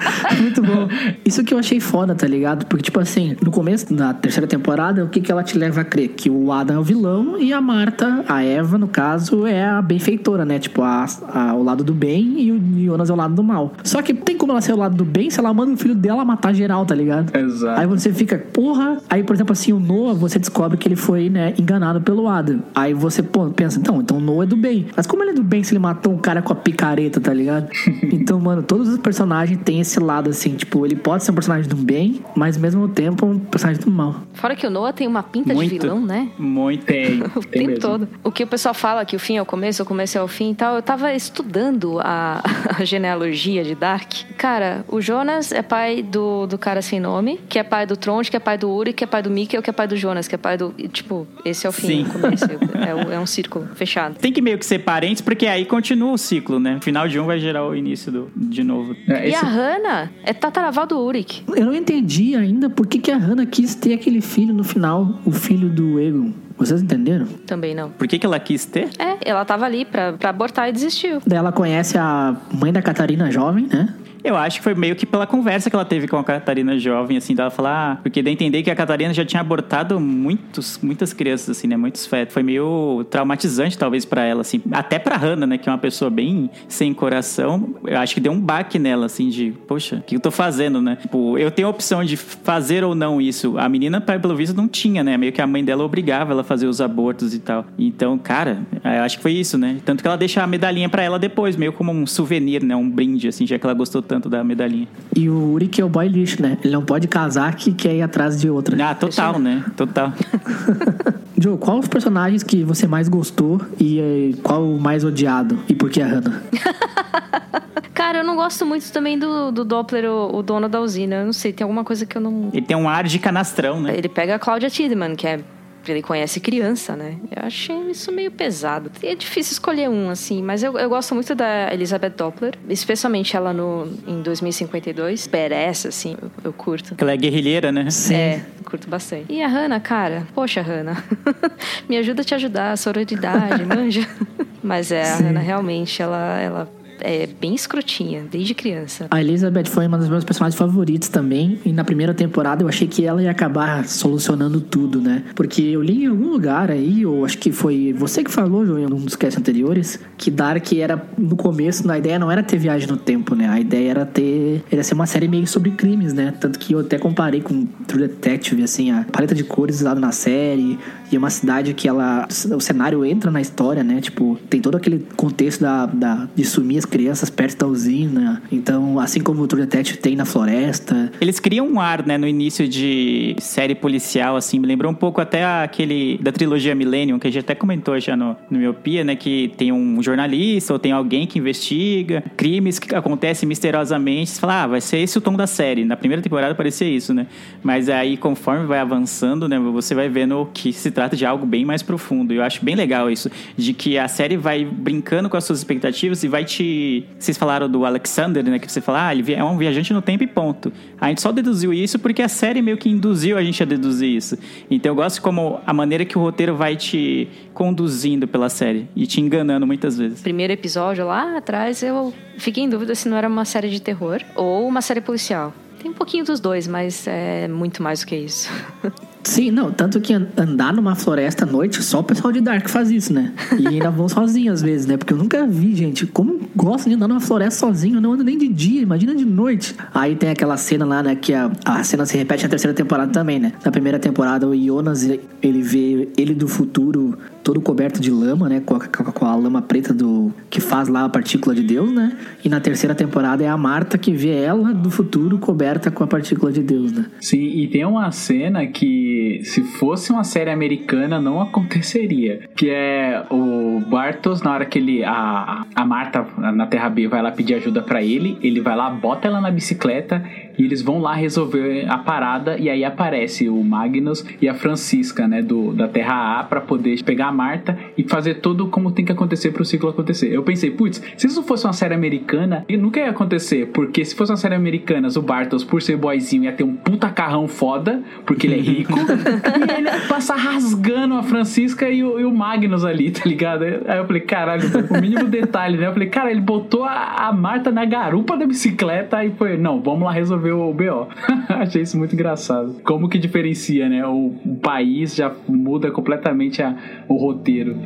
[laughs] Muito bom. Isso que eu achei foda, tá ligado? Porque, tipo assim, no começo da terceira temporada, o que, que ela te leva a crer? Que o Adam é o vilão e a Marta, a Eva, no caso, é a benfeitora, né? Tipo, a, a- o lado do bem e o Jonas é o lado do mal. Só que tem como ela ser o lado do bem se ela manda o filho dela matar geral, tá ligado? Exato. Aí você fica, porra. Aí, por exemplo, assim, o Noah, você descobre que ele foi, né, enganado pelo Adam. Aí você pô, pensa, então, então o Noah é do bem. Mas como ele é do bem se ele matou um cara com a picareta, tá ligado? [laughs] então, mano, todos os personagens têm esse lado, assim, tipo, ele pode ser um personagem do bem, mas ao mesmo tempo um personagem do mal. Fora que o Noah tem uma pinta de Muito. vilão, né? Muito. Tem, [laughs] O tem tempo mesmo. todo. O que o pessoal fala que o fim é o começo, o começo é o fim e tal. Eu tava estudando a, [laughs] a genealogia de Dark. Cara, o Jonas é pai do, do cara sem nome, que é pai do Tronte, que é pai do Uri, que é pai do Mikkel, que é pai do Jonas, que é pai do. e, Tipo, esse é o fim, Sim. o começo. [laughs] É, o- é um círculo fechado. Tem que meio que ser parentes, porque aí continua o ciclo, né? O final de um vai gerar o início do, de novo. É, E esse- a Hannah é tataraval do Uric. Eu não entendi ainda por que, que a Hannah quis ter aquele filho no final, o filho do Egon. Vocês entenderam? Também não. Por que, que ela quis ter? É, ela tava ali pra, pra abortar e desistiu. Daí ela conhece a mãe da Catarina jovem, né? Eu acho que foi meio que pela conversa que ela teve com a Catarina jovem, assim, dela falar, ah, porque deu a entender que a Catarina já tinha abortado muitos, muitas crianças, assim, né, muitos fetos. Foi meio traumatizante, talvez, pra ela, assim, até pra Hannah, né, que é uma pessoa bem sem coração, eu acho que deu um baque nela, assim, de, poxa, o que eu tô fazendo, né? Tipo, eu tenho a opção de fazer ou não isso. A menina, pelo visto, não tinha, né, meio que a mãe dela obrigava ela a fazer os abortos e tal. Então, cara, eu acho que foi isso, né? Tanto que ela deixa a medalhinha pra ela depois, meio como um souvenir, né, um brinde, assim, já que ela gostou tanto da medalhinha. E o Uric é o boy lixo, né? Ele não pode casar que quer ir atrás de outra. Ah, total, né? Total. [laughs] Joe, qual os personagens que você mais gostou e eh, qual o mais odiado? E por que a Hannah? [laughs] Cara, eu não gosto muito também do, do Doppler, o, o dono da usina. Eu não sei, tem alguma coisa que eu não. Ele tem um ar de canastrão, né? Ele pega a Claudia Tiedemann, que é. Ele conhece criança, né? Eu achei isso meio pesado. É difícil escolher um, assim, mas eu, eu gosto muito da Elizabeth Doppler, especialmente ela no, em 2052. Perece, assim, eu, eu curto. Ela é guerrilheira, né? É, [laughs] curto bastante. E a Hannah, cara? Poxa, Hannah. [laughs] Me ajuda a te ajudar, sororidade, manja. [laughs] Mas é, a Hannah realmente, ela, ela é bem escrotinha, desde criança. A Elizabeth foi uma dos meus personagens favoritos também. E na primeira temporada eu achei que ela ia acabar solucionando tudo, né? Porque eu li em algum lugar aí, ou acho que foi você que falou, João, em um dos casts anteriores, que Dark era, no começo, a ideia não era ter viagem no tempo, né? A ideia era ter. Era ser uma série meio sobre crimes, né? Tanto que eu até comparei com True Detective, assim, a paleta de cores usada na série. E é uma cidade que ela. O cenário entra na história, né? Tipo, tem todo aquele contexto da, da, de sumir as crianças perto da usina. Então, assim como o True Detective tem na floresta. Eles criam um ar, né, no início de série policial, assim, me lembrou um pouco até aquele da trilogia Millennium, que a gente até comentou já no, no Miopia, né, que tem um jornalista ou tem alguém que investiga crimes que acontecem misteriosamente. Você fala, ah, vai ser esse o tom da série. Na primeira temporada parecia isso, né? Mas aí, conforme vai avançando, né, você vai vendo que se trata de algo bem mais profundo. Eu acho bem legal isso, de que a série vai brincando com as suas expectativas e vai te... Vocês falaram do Alexander, né, que você fala, ah, ele é um viajante no tempo e ponto. A gente só deduziu isso porque a série meio que induziu a gente a deduzir isso. Então eu gosto como a maneira que o roteiro vai te conduzindo pela série e te enganando muitas vezes. Primeiro episódio lá atrás, eu fiquei em dúvida se não era uma série de terror ou uma série policial. Tem um pouquinho dos dois, mas é muito mais do que isso. [laughs] Sim, não, tanto que an- andar numa floresta à noite, só o pessoal de Dark faz isso, né? E ainda vão sozinho às vezes, né? Porque eu nunca vi, gente, como gosta de andar numa floresta sozinho, eu não ando nem de dia, imagina de noite. Aí tem aquela cena lá, né, que a, a cena se repete na terceira temporada também, né? Na primeira temporada, o Jonas, ele vê ele do futuro todo coberto de lama, né? Com a, com a lama preta do que faz lá a partícula de Deus, né? E na terceira temporada é a Marta que vê ela do futuro coberta com a partícula de Deus, né? Sim, e tem uma cena que, se fosse uma série americana, não aconteceria. Que é o Bartos, na hora que ele. A, a Marta, na Terra B, vai lá pedir ajuda pra ele. Ele vai lá, bota ela na bicicleta e eles vão lá resolver a parada. E aí aparece o Magnus e a Francisca, né, do, da Terra A, pra poder pegar a Marta e fazer tudo como tem que acontecer pro ciclo acontecer. Eu pensei, putz, se isso fosse uma série americana, nunca ia acontecer, porque se fosse uma série americana, o Bartos, por ser boyzinho, ia ter um puta carrão foda, porque ele é rico, [laughs] e ele ia passar rasgando a Francisca e o, e o Magnus ali, tá ligado? Aí eu falei, caralho, o mínimo detalhe, né? Eu falei, cara, ele botou a, a Marta na garupa da bicicleta e foi, não, vamos lá resolver o BO. [laughs] Achei isso muito engraçado. Como que diferencia, né? O, o país já muda completamente a, o roteiro.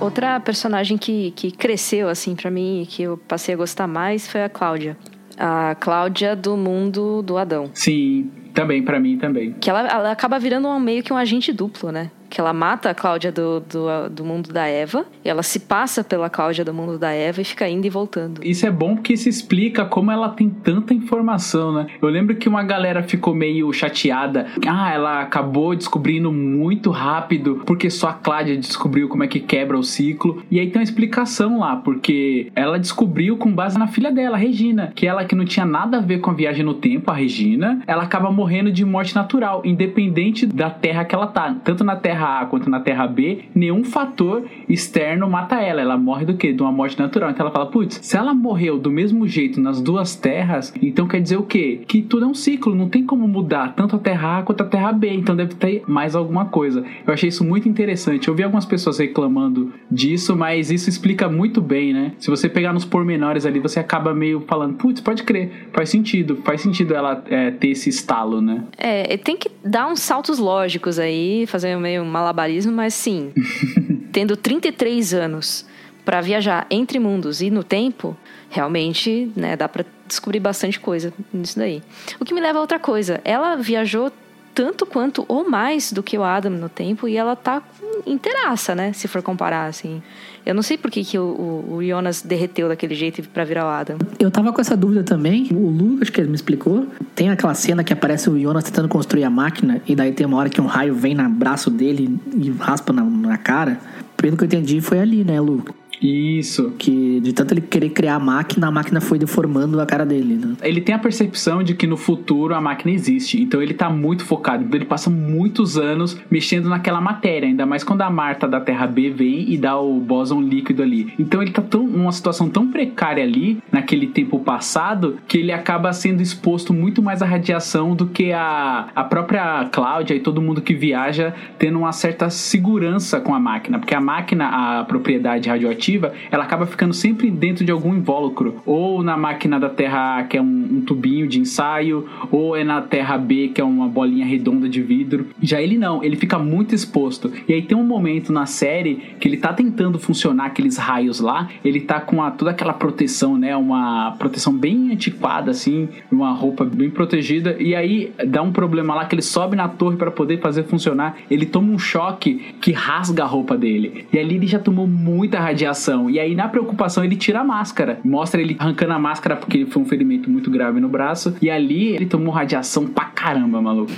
Outra personagem que, que cresceu, assim, para mim, e que eu passei a gostar mais foi a Cláudia. A Cláudia do mundo do Adão. Sim, também, para mim também. Que ela, ela acaba virando um, meio que um agente duplo, né? Que ela mata a Cláudia do, do, do, mundo da Eva, e ela se passa pela Cláudia do mundo da Eva e fica indo e voltando. Isso é bom porque isso explica como ela tem tanta informação, né? Eu lembro que uma galera ficou meio chateada. Ah, ela acabou descobrindo muito rápido, porque só a Cláudia descobriu como é que quebra o ciclo. E aí tem uma explicação lá, porque ela descobriu com base na filha dela, Regina, que ela que não tinha nada a ver com a viagem no tempo, a Regina, ela acaba morrendo de morte natural, independente da terra que ela tá. Tanto na terra Terra A quanto na Terra B, nenhum fator externo mata ela. Ela morre do quê? De uma morte natural. Então ela fala, putz, se ela morreu do mesmo jeito nas duas terras, então quer dizer o quê? Que tudo é um ciclo, não tem como mudar tanto a Terra A quanto a Terra B. Então deve ter mais alguma coisa. Eu achei isso muito interessante. Eu vi algumas pessoas reclamando disso, mas isso explica muito bem, né? Se você pegar nos pormenores ali, você acaba meio falando, putz, pode crer, faz sentido, faz sentido ela é, ter esse estalo, né? É, tem que dar uns saltos lógicos aí, fazer meio malabarismo, mas sim, [laughs] tendo 33 anos para viajar entre mundos e no tempo, realmente, né, dá para descobrir bastante coisa nisso daí. O que me leva a outra coisa, ela viajou tanto quanto ou mais do que o Adam no tempo e ela tá inteiraça, né, se for comparar assim. Eu não sei por que, que o, o, Jonas derreteu daquele jeito para virar o Adam. Eu tava com essa dúvida também. O Lu, acho que ele me explicou. Tem aquela cena que aparece o Jonas tentando construir a máquina e daí tem uma hora que um raio vem no braço dele e raspa na, na cara. Pelo que eu entendi, foi ali, né, Lu? Isso. Que de tanto ele querer criar a máquina, a máquina foi deformando a cara dele, né? Ele tem a percepção de que no futuro a máquina existe. Então ele tá muito focado. Então ele passa muitos anos mexendo naquela matéria. Ainda mais quando a Marta da Terra B vem e dá o bóson líquido ali. Então ele tá tão, numa situação tão precária ali, naquele tempo passado, que ele acaba sendo exposto muito mais à radiação do que a, a própria Cláudia e todo mundo que viaja tendo uma certa segurança com a máquina. Porque a máquina, a propriedade radioativa, ela acaba ficando sempre dentro de algum invólucro. Ou na máquina da Terra A, que é um, um tubinho de ensaio, ou é na Terra B, que é uma bolinha redonda de vidro. Já ele não, ele fica muito exposto. E aí tem um momento na série que ele tá tentando funcionar aqueles raios lá, ele tá com a, toda aquela proteção, né? Uma proteção bem antiquada, assim, uma roupa bem protegida. E aí dá um problema lá que ele sobe na torre para poder fazer funcionar. Ele toma um choque que rasga a roupa dele. E ali ele já tomou muita radiação preocupação. E aí, na preocupação, ele tira a máscara. Mostra ele arrancando a máscara porque foi um ferimento muito grave no braço. E ali ele tomou radiação pra caramba, maluco.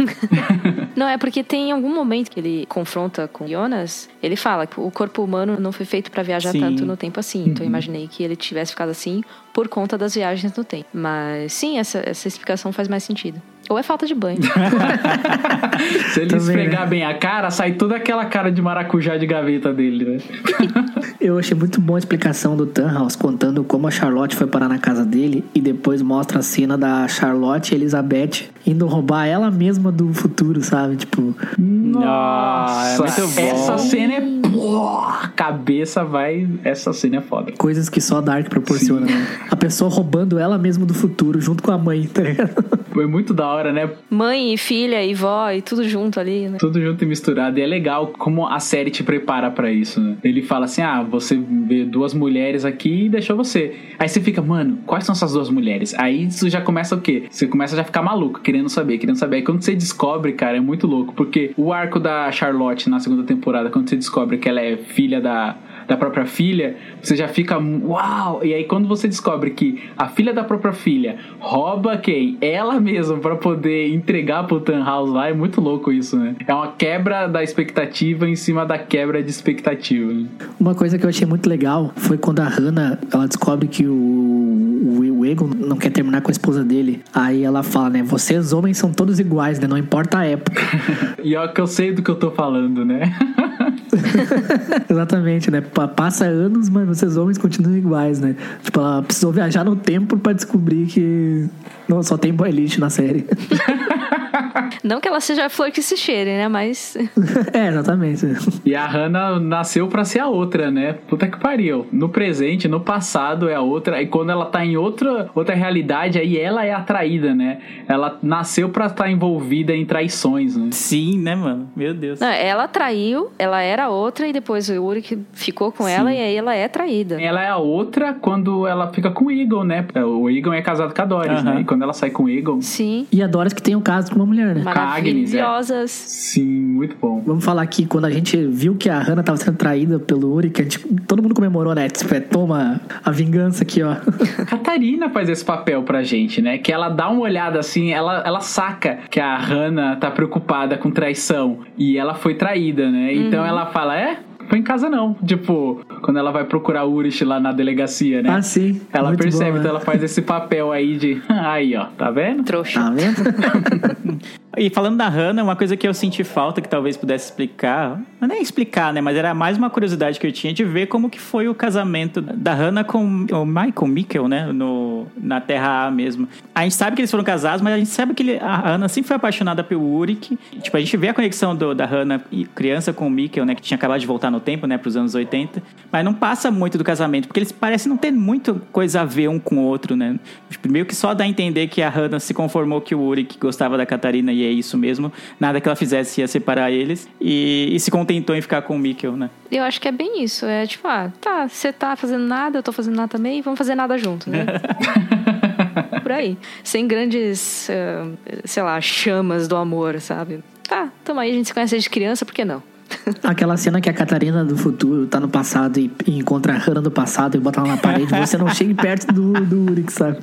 [laughs] não, é porque tem algum momento que ele confronta com Jonas, ele fala que o corpo humano não foi feito para viajar Sim. tanto no tempo assim. Então eu uhum. imaginei que ele tivesse ficado assim por conta das viagens no tempo. Mas sim, essa, essa explicação faz mais sentido. Ou é falta de banho. [laughs] Se ele Também, esfregar né? bem a cara, sai toda aquela cara de maracujá de gaveta dele, né? [laughs] Eu achei muito boa a explicação do Tannhaus contando como a Charlotte foi parar na casa dele e depois mostra a cena da Charlotte e Elizabeth indo roubar ela mesma do futuro, sabe? Tipo. Nossa, é essa cena é. A [laughs] cabeça vai. Essa cena é foda. Coisas que só Dark proporciona, Sim. né? A pessoa roubando ela mesma do futuro junto com a mãe, tá ligado? Foi muito da hora, né? Mãe e filha e vó e tudo junto ali, né? Tudo junto e misturado. E é legal como a série te prepara para isso, né? Ele fala assim: ah, você vê duas mulheres aqui e deixou você. Aí você fica, mano, quais são essas duas mulheres? Aí isso já começa o quê? Você começa a já ficar maluco, querendo saber, querendo saber. Aí quando você descobre, cara, é muito louco. Porque o arco da Charlotte na segunda temporada, quando você descobre que ela é filha da da própria filha, você já fica uau! E aí quando você descobre que a filha da própria filha rouba quem? Ela mesma para poder entregar pro Tannhaus lá, é muito louco isso, né? É uma quebra da expectativa em cima da quebra de expectativa. Né? Uma coisa que eu achei muito legal foi quando a Hannah, ela descobre que o, o, o Egon não quer terminar com a esposa dele. Aí ela fala, né? Vocês homens são todos iguais, né? Não importa a época. [laughs] e ó que eu sei do que eu tô falando, né? [laughs] [laughs] Exatamente, né? Passa anos, mas vocês homens continuam iguais, né? Tipo, ela precisou viajar no tempo para descobrir que não só tem boy lixo na série. [laughs] [laughs] Não que ela seja a flor que se cheire, né? Mas. [laughs] é, exatamente. E a Hannah nasceu pra ser a outra, né? Puta que pariu. No presente, no passado é a outra. E quando ela tá em outra, outra realidade, aí ela é atraída, né? Ela nasceu pra estar envolvida em traições, né? Sim, né, mano? Meu Deus. Não, ela traiu, ela era outra e depois o Uric ficou com Sim. ela e aí ela é traída. Ela é a outra quando ela fica com o Eagle, né? O Eagle é casado com a Doris, uh -huh. né? E quando ela sai com o Eagle. Sim. E a Doris que tem um caso com uma mulher, né? Maravilhosas. Sim, muito bom. Vamos falar aqui, quando a gente viu que a Hannah tava sendo traída pelo Uri, que a gente, todo mundo comemorou, né? Tipo, é, toma a vingança aqui, ó. [laughs] Catarina faz esse papel pra gente, né? Que ela dá uma olhada assim, ela, ela saca que a Hannah tá preocupada com traição e ela foi traída, né? Então uhum. ela fala, é? Foi em casa não. Tipo, quando ela vai procurar o Urich lá na delegacia, né? Ah, sim. Ela Muito percebe, bom, então ela faz esse papel aí de. [laughs] Aí, ó, tá vendo? Trouxa. Tá vendo? [laughs] e falando da Hannah, uma coisa que eu senti falta, que talvez pudesse explicar. Não é nem explicar, né? Mas era mais uma curiosidade que eu tinha de ver como que foi o casamento da Hannah com o Michael Mikkel, né? No, na Terra A mesmo. A gente sabe que eles foram casados, mas a gente sabe que ele, a Hannah sempre foi apaixonada pelo Uric. Tipo, a gente vê a conexão do, da Hannah criança com o Mikkel, né? Que tinha acabado de voltar no tempo, né, para os anos 80, mas não passa muito do casamento, porque eles parecem não ter muita coisa a ver um com o outro, né? Meio que só dá a entender que a Hannah se conformou que o Uri que gostava da Catarina e é isso mesmo, nada que ela fizesse ia separar eles e, e se contentou em ficar com o Mikkel, né? Eu acho que é bem isso, é tipo, ah, tá, você tá fazendo nada, eu tô fazendo nada também, vamos fazer nada junto, né? [laughs] Por aí, sem grandes, uh, sei lá, chamas do amor, sabe? Tá, tamo aí, a gente se conhece desde criança, por que não? Aquela cena que a Catarina do futuro tá no passado e, e encontra a Hannah do passado e bota ela na parede, você não chega perto do, do Uric, sabe?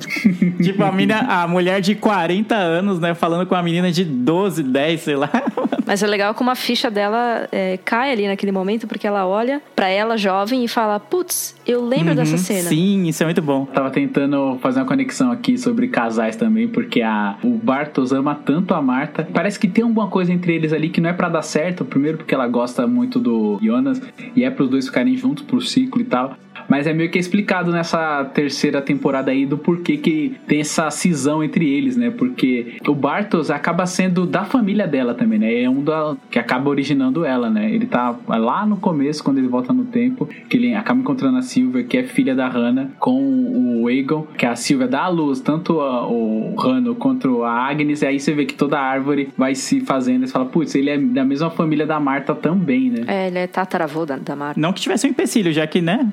tipo, a, mina, a mulher de 40 anos, né, falando com a menina de 12, 10, sei lá. [laughs] Mas é legal como a ficha dela é, cai ali naquele momento, porque ela olha para ela jovem e fala: Putz, eu lembro uhum, dessa cena. Sim, isso é muito bom. Tava tentando fazer uma conexão aqui sobre casais também, porque a, o Bartos ama tanto a Marta. Parece que tem alguma coisa entre eles ali que não é para dar certo. Primeiro, porque ela gosta muito do Jonas e é para os dois ficarem juntos pro ciclo e tal. Mas é meio que explicado nessa terceira temporada aí do porquê que tem essa cisão entre eles, né? Porque o Bartos acaba sendo da família dela também, né? É um da, que acaba originando ela, né? Ele tá lá no começo, quando ele volta no tempo, que ele acaba encontrando a Silvia, que é filha da Hannah, com o Egon, que a Silvia dá a luz, tanto a, o Hannah quanto a Agnes, e aí você vê que toda a árvore vai se fazendo, e você fala, putz, ele é da mesma família da Marta também, né? É, ele é tataravô da, da Marta. Não que tivesse um empecilho, já que, né,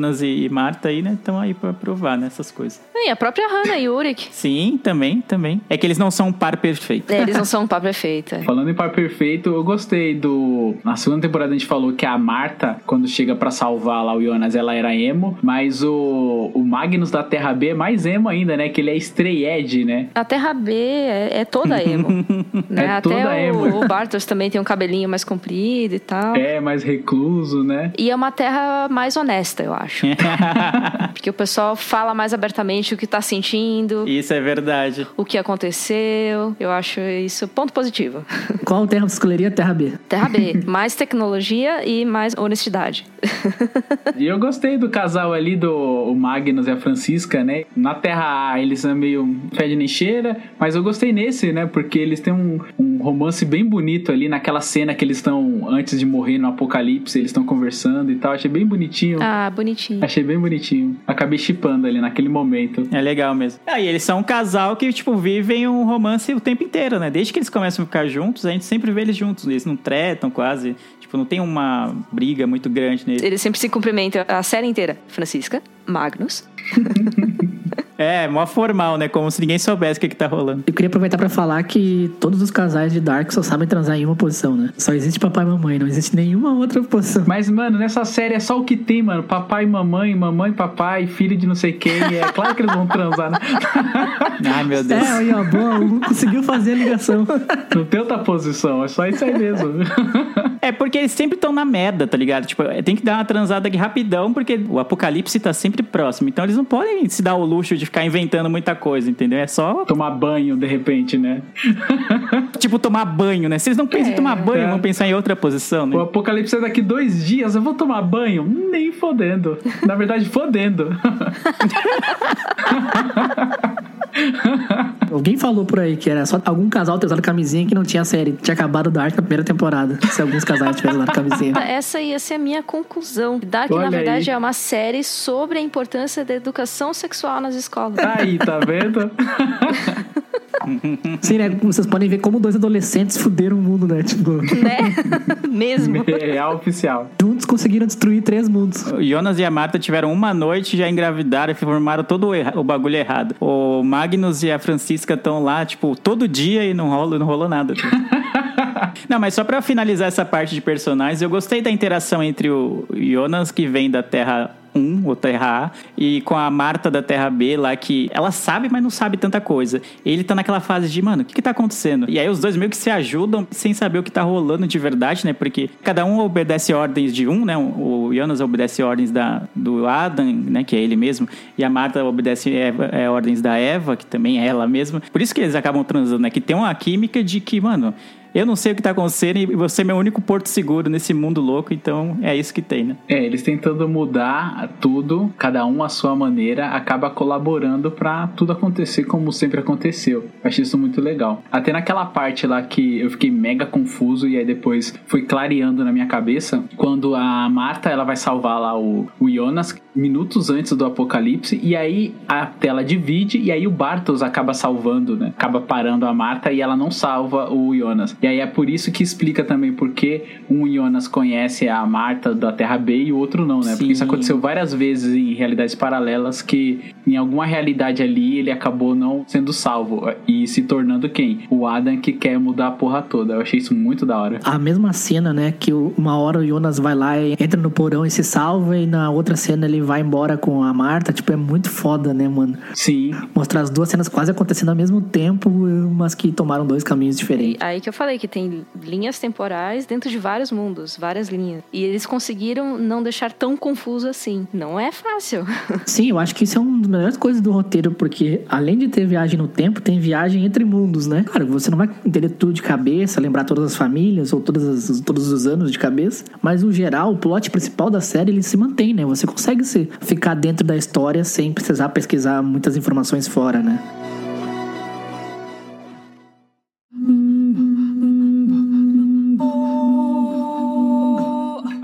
Jonas e Marta aí, né, estão aí para provar nessas né, coisas. E a própria Hannah e Uric. Sim, também, também. É que eles não são um par perfeito. É, eles não [laughs] são um par perfeito. É. Falando em par perfeito, eu gostei do... Na segunda temporada a gente falou que a Marta, quando chega para salvar lá o Jonas, ela era emo, mas o, o Magnus da Terra B é mais emo ainda, né, que ele é Strayed, né? A Terra B é, é toda emo. [laughs] né? É Até toda o, emo. o Bartos também tem um cabelinho mais comprido e tal. É, mais recluso, né? E é uma terra mais honesta, eu acho. [laughs] Porque o pessoal fala mais abertamente o que tá sentindo. Isso é verdade. O que aconteceu. Eu acho isso ponto positivo. [laughs] Qual terra você escolheria? Terra B. Terra B. [laughs] mais tecnologia e mais honestidade. e eu gostei do casal ali, do o Magnus e a Francisca, né? Na Terra A eles são meio nem cheira, mas eu gostei nesse, né? Porque eles têm um, um romance bem bonito ali naquela cena que eles estão antes de morrer no apocalipse, eles estão conversando e tal. Achei bem bonitinho. Ah, bonitinho. Achei bem bonitinho. Acabei chipando ali naquele momento. É legal mesmo. Ah, e eles são um casal que, tipo, vivem um romance o tempo inteiro, né? Desde que eles começam a ficar juntos, a gente sempre vê eles juntos. Eles não tretam quase. Tipo, não tem uma briga muito grande neles. Eles sempre se cumprimentam a série inteira. Francisca, Magnus. [laughs] É, mó formal, né? Como se ninguém soubesse o que, que tá rolando. Eu queria aproveitar pra falar que todos os casais de Dark só sabem transar em uma posição, né? Só existe papai e mamãe, não existe nenhuma outra posição. Mas, mano, nessa série é só o que tem, mano. Papai e mamãe, mamãe, papai, filho de não sei quem. É claro que eles vão transar, né? [laughs] Ai, meu Deus. É, aí, ó, boa, conseguiu fazer a ligação. Não tem outra posição, é só isso aí mesmo. [laughs] É porque eles sempre estão na merda, tá ligado? Tipo, tem que dar uma transada aqui rapidão, porque o apocalipse tá sempre próximo. Então eles não podem se dar o luxo de ficar inventando muita coisa, entendeu? É só, Tomar banho, de repente, né? [laughs] tipo, tomar banho, né? Se eles não pensam em tomar banho, É. vão pensar em outra posição, né? O apocalipse é daqui dois dias, eu vou tomar banho? Nem fodendo. Na verdade, fodendo. [laughs] [laughs] Alguém falou por aí que era só algum casal ter usado camisinha que não tinha série. Tinha acabado o Dark na primeira temporada. Se alguns casais tivessem usado camisinha. [laughs] Essa ia ser a minha conclusão. Dark, Olha na verdade, aí. é uma série sobre a importância da educação sexual nas escolas. Aí, tá vendo? [laughs] Sim, né? Vocês podem ver como dois adolescentes fuderam o mundo, né? Tipo, né? [laughs] Mesmo. Real oficial. juntos conseguiram destruir três mundos. O Jonas e a Marta tiveram uma noite, já engravidaram e formaram todo o, erra- o bagulho errado. O Magnus e a Francisca estão lá, tipo, todo dia e não rola, não rolou nada. [laughs] Não, mas só pra finalizar essa parte de personagens, eu gostei da interação entre o Jonas, que vem da Terra 1, ou Terra A, e com a Marta da Terra B lá, que ela sabe, mas não sabe tanta coisa. Ele tá naquela fase de, mano, o que que tá acontecendo? E aí os dois meio que se ajudam sem saber o que tá rolando de verdade, né? Porque cada um obedece ordens de um, né? O Jonas obedece ordens da, do Adam, né? Que é ele mesmo. E a Marta obedece Eva- é, ordens da Eva, que também é ela mesma. Por isso que eles acabam transando, né? Que tem uma química de que, mano... Eu não sei o que tá acontecendo e você é meu único porto seguro nesse mundo louco, então é isso que tem, né? É, eles tentando mudar tudo, cada um à sua maneira, acaba colaborando pra tudo acontecer como sempre aconteceu. Eu achei isso muito legal. Até naquela parte lá que eu fiquei mega confuso e aí depois foi clareando na minha cabeça, quando a Marta ela vai salvar lá o, o Jonas minutos antes do apocalipse e aí a tela divide e aí o Bartos acaba salvando, né? Acaba parando a Marta e ela não salva o Jonas. E aí é por isso que explica também porque um Jonas conhece a Marta da Terra B e o outro não, né? Porque isso Sim. aconteceu várias vezes em realidades paralelas que em alguma realidade ali ele acabou não sendo salvo e se tornando quem? O Adam que quer mudar a porra toda. Eu achei isso muito da hora. A mesma cena, né? Que uma hora o Jonas vai lá e entra no porão e se salva, e na outra cena ele vai embora com a Marta. Tipo, é muito foda, né, mano? Sim, Mostrar as duas cenas quase acontecendo ao mesmo tempo, mas que tomaram dois caminhos diferentes. Aí que eu falei que tem linhas temporais dentro de vários mundos, várias linhas. E eles conseguiram não deixar tão confuso assim. Não é fácil. [laughs] Sim, eu acho que isso é uma das melhores coisas do roteiro, porque além de ter viagem no tempo, tem viagem entre mundos, né? Claro, você não vai entender tudo de cabeça, lembrar todas as famílias ou todas as- todos os anos de cabeça, mas o geral, o plot principal da série, ele se mantém, né? Você consegue se, ficar dentro da história sem precisar pesquisar muitas informações fora, né?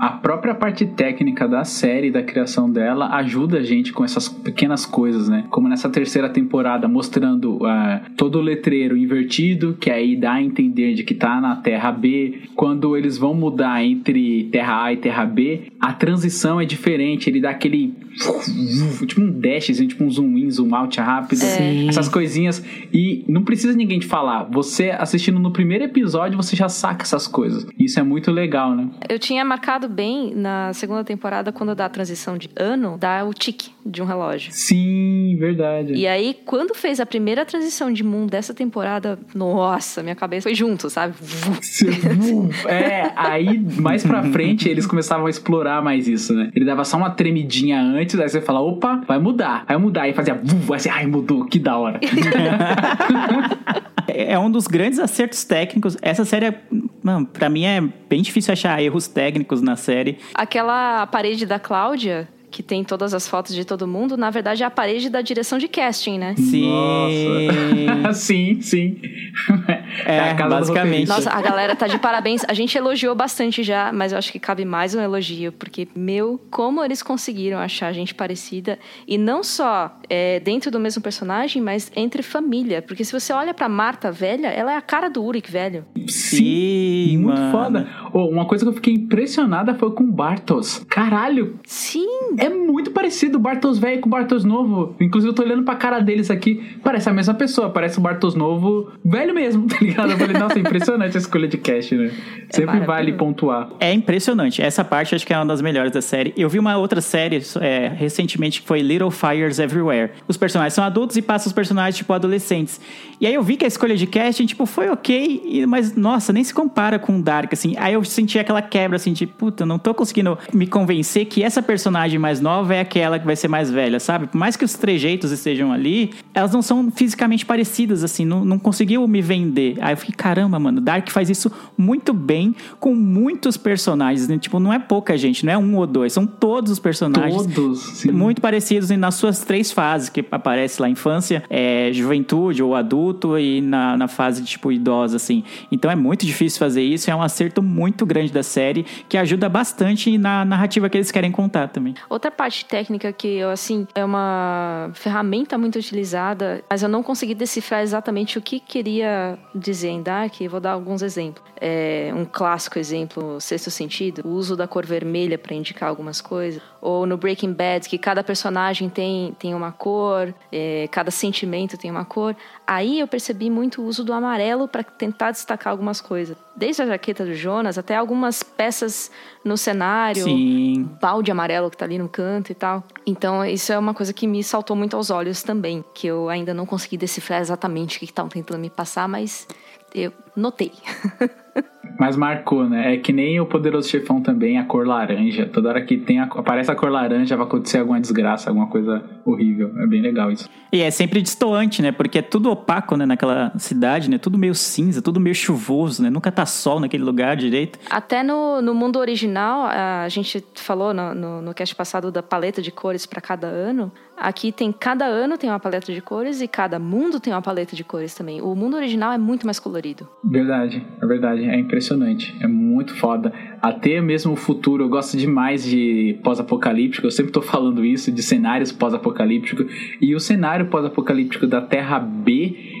A própria parte técnica da série, da criação dela, ajuda a gente com essas pequenas coisas, né? Como nessa terceira temporada, mostrando ah, todo o letreiro invertido, que aí dá a entender de que tá na Terra B. Quando eles vão mudar entre Terra A e Terra B, a transição é diferente, ele dá aquele. Tipo um dash, assim, tipo um zoom in, zoom out rápido. Sim. Essas coisinhas. E não precisa ninguém te falar. Você assistindo no primeiro episódio, você já saca essas coisas. Isso é muito legal, né? Eu tinha marcado bem na segunda temporada, quando dá a transição de ano, dá o tique de um relógio. Sim, verdade. E aí, quando fez a primeira transição de mundo dessa temporada, nossa, minha cabeça foi junto, sabe? É, aí mais pra frente eles começavam a explorar mais isso, né? Ele dava só uma tremidinha antes, aí você fala, opa, vai mudar. Aí mudar, aí fazia, aí você, ai, mudou, que da hora. [laughs] É é um dos grandes acertos técnicos. Essa série, é, mano, pra mim é bem difícil achar erros técnicos na série. Aquela parede da Cláudia, que tem todas as fotos de todo mundo, na verdade é a parede da direção de casting, né? Sim. Nossa. [laughs] sim, sim. É, a basicamente. Nossa, a galera tá de parabéns. A gente elogiou bastante já, mas eu acho que cabe mais um elogio, porque, meu, como eles conseguiram achar gente parecida, e não só é, dentro do mesmo personagem, mas entre família. Porque se você olha pra Marta velha, ela é a cara do Uric velho. Sim, muito mano. foda. Oh, uma coisa que eu fiquei impressionada foi com o Bartos. Caralho, Sim, é muito parecido o Bartos velho com o Bartos novo. Inclusive, eu tô olhando pra cara deles aqui. Parece a mesma pessoa, parece o Bartos novo velho mesmo, tá ligado? Eu falei, nossa, impressionante a escolha de cast, né? Sempre vale pontuar. É impressionante. Essa parte acho que é uma das melhores da série. Eu vi uma outra série é, recentemente que foi Little Fires Everywhere. Os personagens são adultos e passam os personagens, tipo, adolescentes. E aí eu vi que a escolha de casting, tipo, foi ok, mas, nossa, nem se compara com Dark, assim. Aí eu senti aquela quebra, assim, de, puta, não tô conseguindo me convencer que essa personagem mais nova é aquela que vai ser mais velha, sabe? Por mais que os trejeitos estejam ali, elas não são fisicamente parecidas, assim, não, não conseguiu me vender. Aí eu fiquei, caramba, mano, Dark faz isso muito bem com muitos personagens, né? Tipo, não é pouca gente, não é um ou dois, são todos os personagens Todos, sim. muito parecidos nas suas três fases, que aparece lá infância, é, juventude ou adulto e na, na fase tipo idosa, assim. Então é muito difícil fazer isso, é um acerto muito grande da série que ajuda bastante na narrativa que eles querem contar também. Outra parte técnica que eu, assim, é uma ferramenta muito utilizada, mas eu não consegui decifrar exatamente o que queria dizer em Dark, vou dar alguns exemplos. É, um clássico exemplo, Sexto Sentido, o uso da cor vermelha para indicar algumas coisas. Ou no Breaking Bad, que cada personagem tem, tem uma cor, é, cada sentimento tem uma cor. Aí eu percebi muito o uso do amarelo para tentar destacar algumas coisas. Desde a jaqueta do Jonas até algumas peças no cenário Sim. balde amarelo que tá ali no canto e tal. Então, isso é uma coisa que me saltou muito aos olhos também, que eu ainda não consegui decifrar exatamente o que estavam tentando me passar, mas eu notei. [laughs] Mas marcou, né? É que nem o Poderoso Chefão também, a cor laranja. Toda hora que tem a- aparece a cor laranja, vai acontecer alguma desgraça, alguma coisa horrível. É bem legal isso. E é sempre destoante, né? Porque é tudo opaco, né? Naquela cidade, né? Tudo meio cinza, tudo meio chuvoso, né? Nunca tá sol naquele lugar direito. Até no, no mundo original, a gente falou no, no, no cast passado da paleta de cores para cada ano. Aqui tem cada ano tem uma paleta de cores e cada mundo tem uma paleta de cores também. O mundo original é muito mais colorido. Verdade, é verdade. É impressionante. É muito foda. Até mesmo o futuro, eu gosto demais de pós-apocalíptico. Eu sempre tô falando isso, de cenários pós-apocalípticos. E o cenário pós-apocalíptico da Terra B.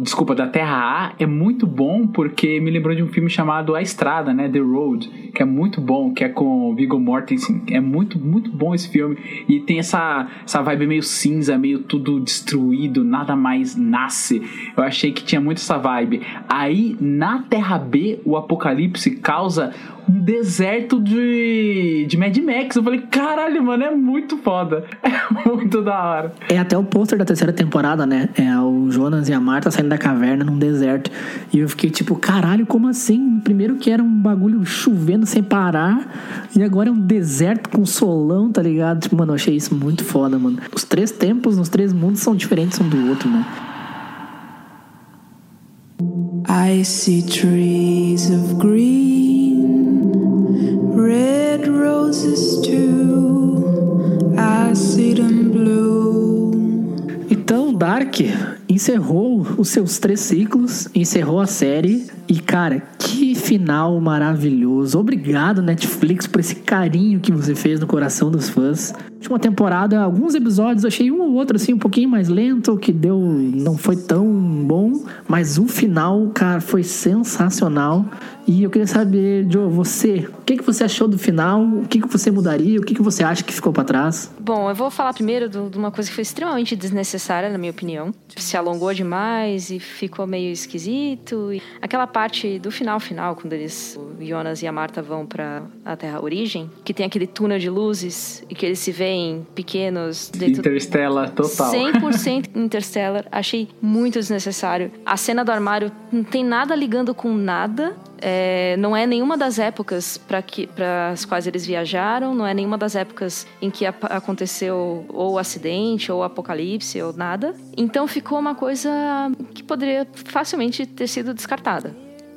Desculpa, da Terra A é muito bom porque me lembrou de um filme chamado A Estrada, né? The Road, que é muito bom, que é com o Viggo Mortensen. É muito, muito bom esse filme. E tem essa, essa vibe meio cinza, meio tudo destruído, nada mais nasce. Eu achei que tinha muito essa vibe. Aí, na Terra B, o apocalipse causa um deserto de, de Mad Max. Eu falei, caralho, mano, é muito foda. [laughs] É muito da hora. É até o pôster da terceira temporada, né? É o Jonas e a Marta saindo da caverna num deserto. E eu fiquei tipo, caralho, como assim? Primeiro que era um bagulho chovendo sem parar. E agora é um deserto com solão, tá ligado? Tipo, mano, eu achei isso muito foda, mano. Os três tempos nos três mundos são diferentes um do outro, né? I see trees of green, Então, Dark encerrou os seus três ciclos, encerrou a série. E, cara, que final maravilhoso. Obrigado, Netflix, por esse carinho que você fez no coração dos fãs. Última temporada, alguns episódios, achei um ou outro assim um pouquinho mais lento, que deu. não foi tão bom. Mas o final, cara, foi sensacional. E eu queria saber, Joe, você, o que, que você achou do final? O que, que você mudaria? O que, que você acha que ficou pra trás? Bom, eu vou falar primeiro de uma coisa que foi extremamente desnecessária, na minha opinião. Se alongou demais e ficou meio esquisito. Aquela parte do final, final, quando eles, o Jonas e a Marta vão pra a Terra Origem, que tem aquele túnel de luzes e que eles se veem pequenos dentro Interstellar total. 100% [laughs] Interstellar. Achei muito desnecessário. A cena do armário não tem nada ligando com nada. É, não é nenhuma das épocas para as quais eles viajaram, não é nenhuma das épocas em que ap- aconteceu ou acidente, ou apocalipse, ou nada. Então ficou uma coisa que poderia facilmente ter sido descartada.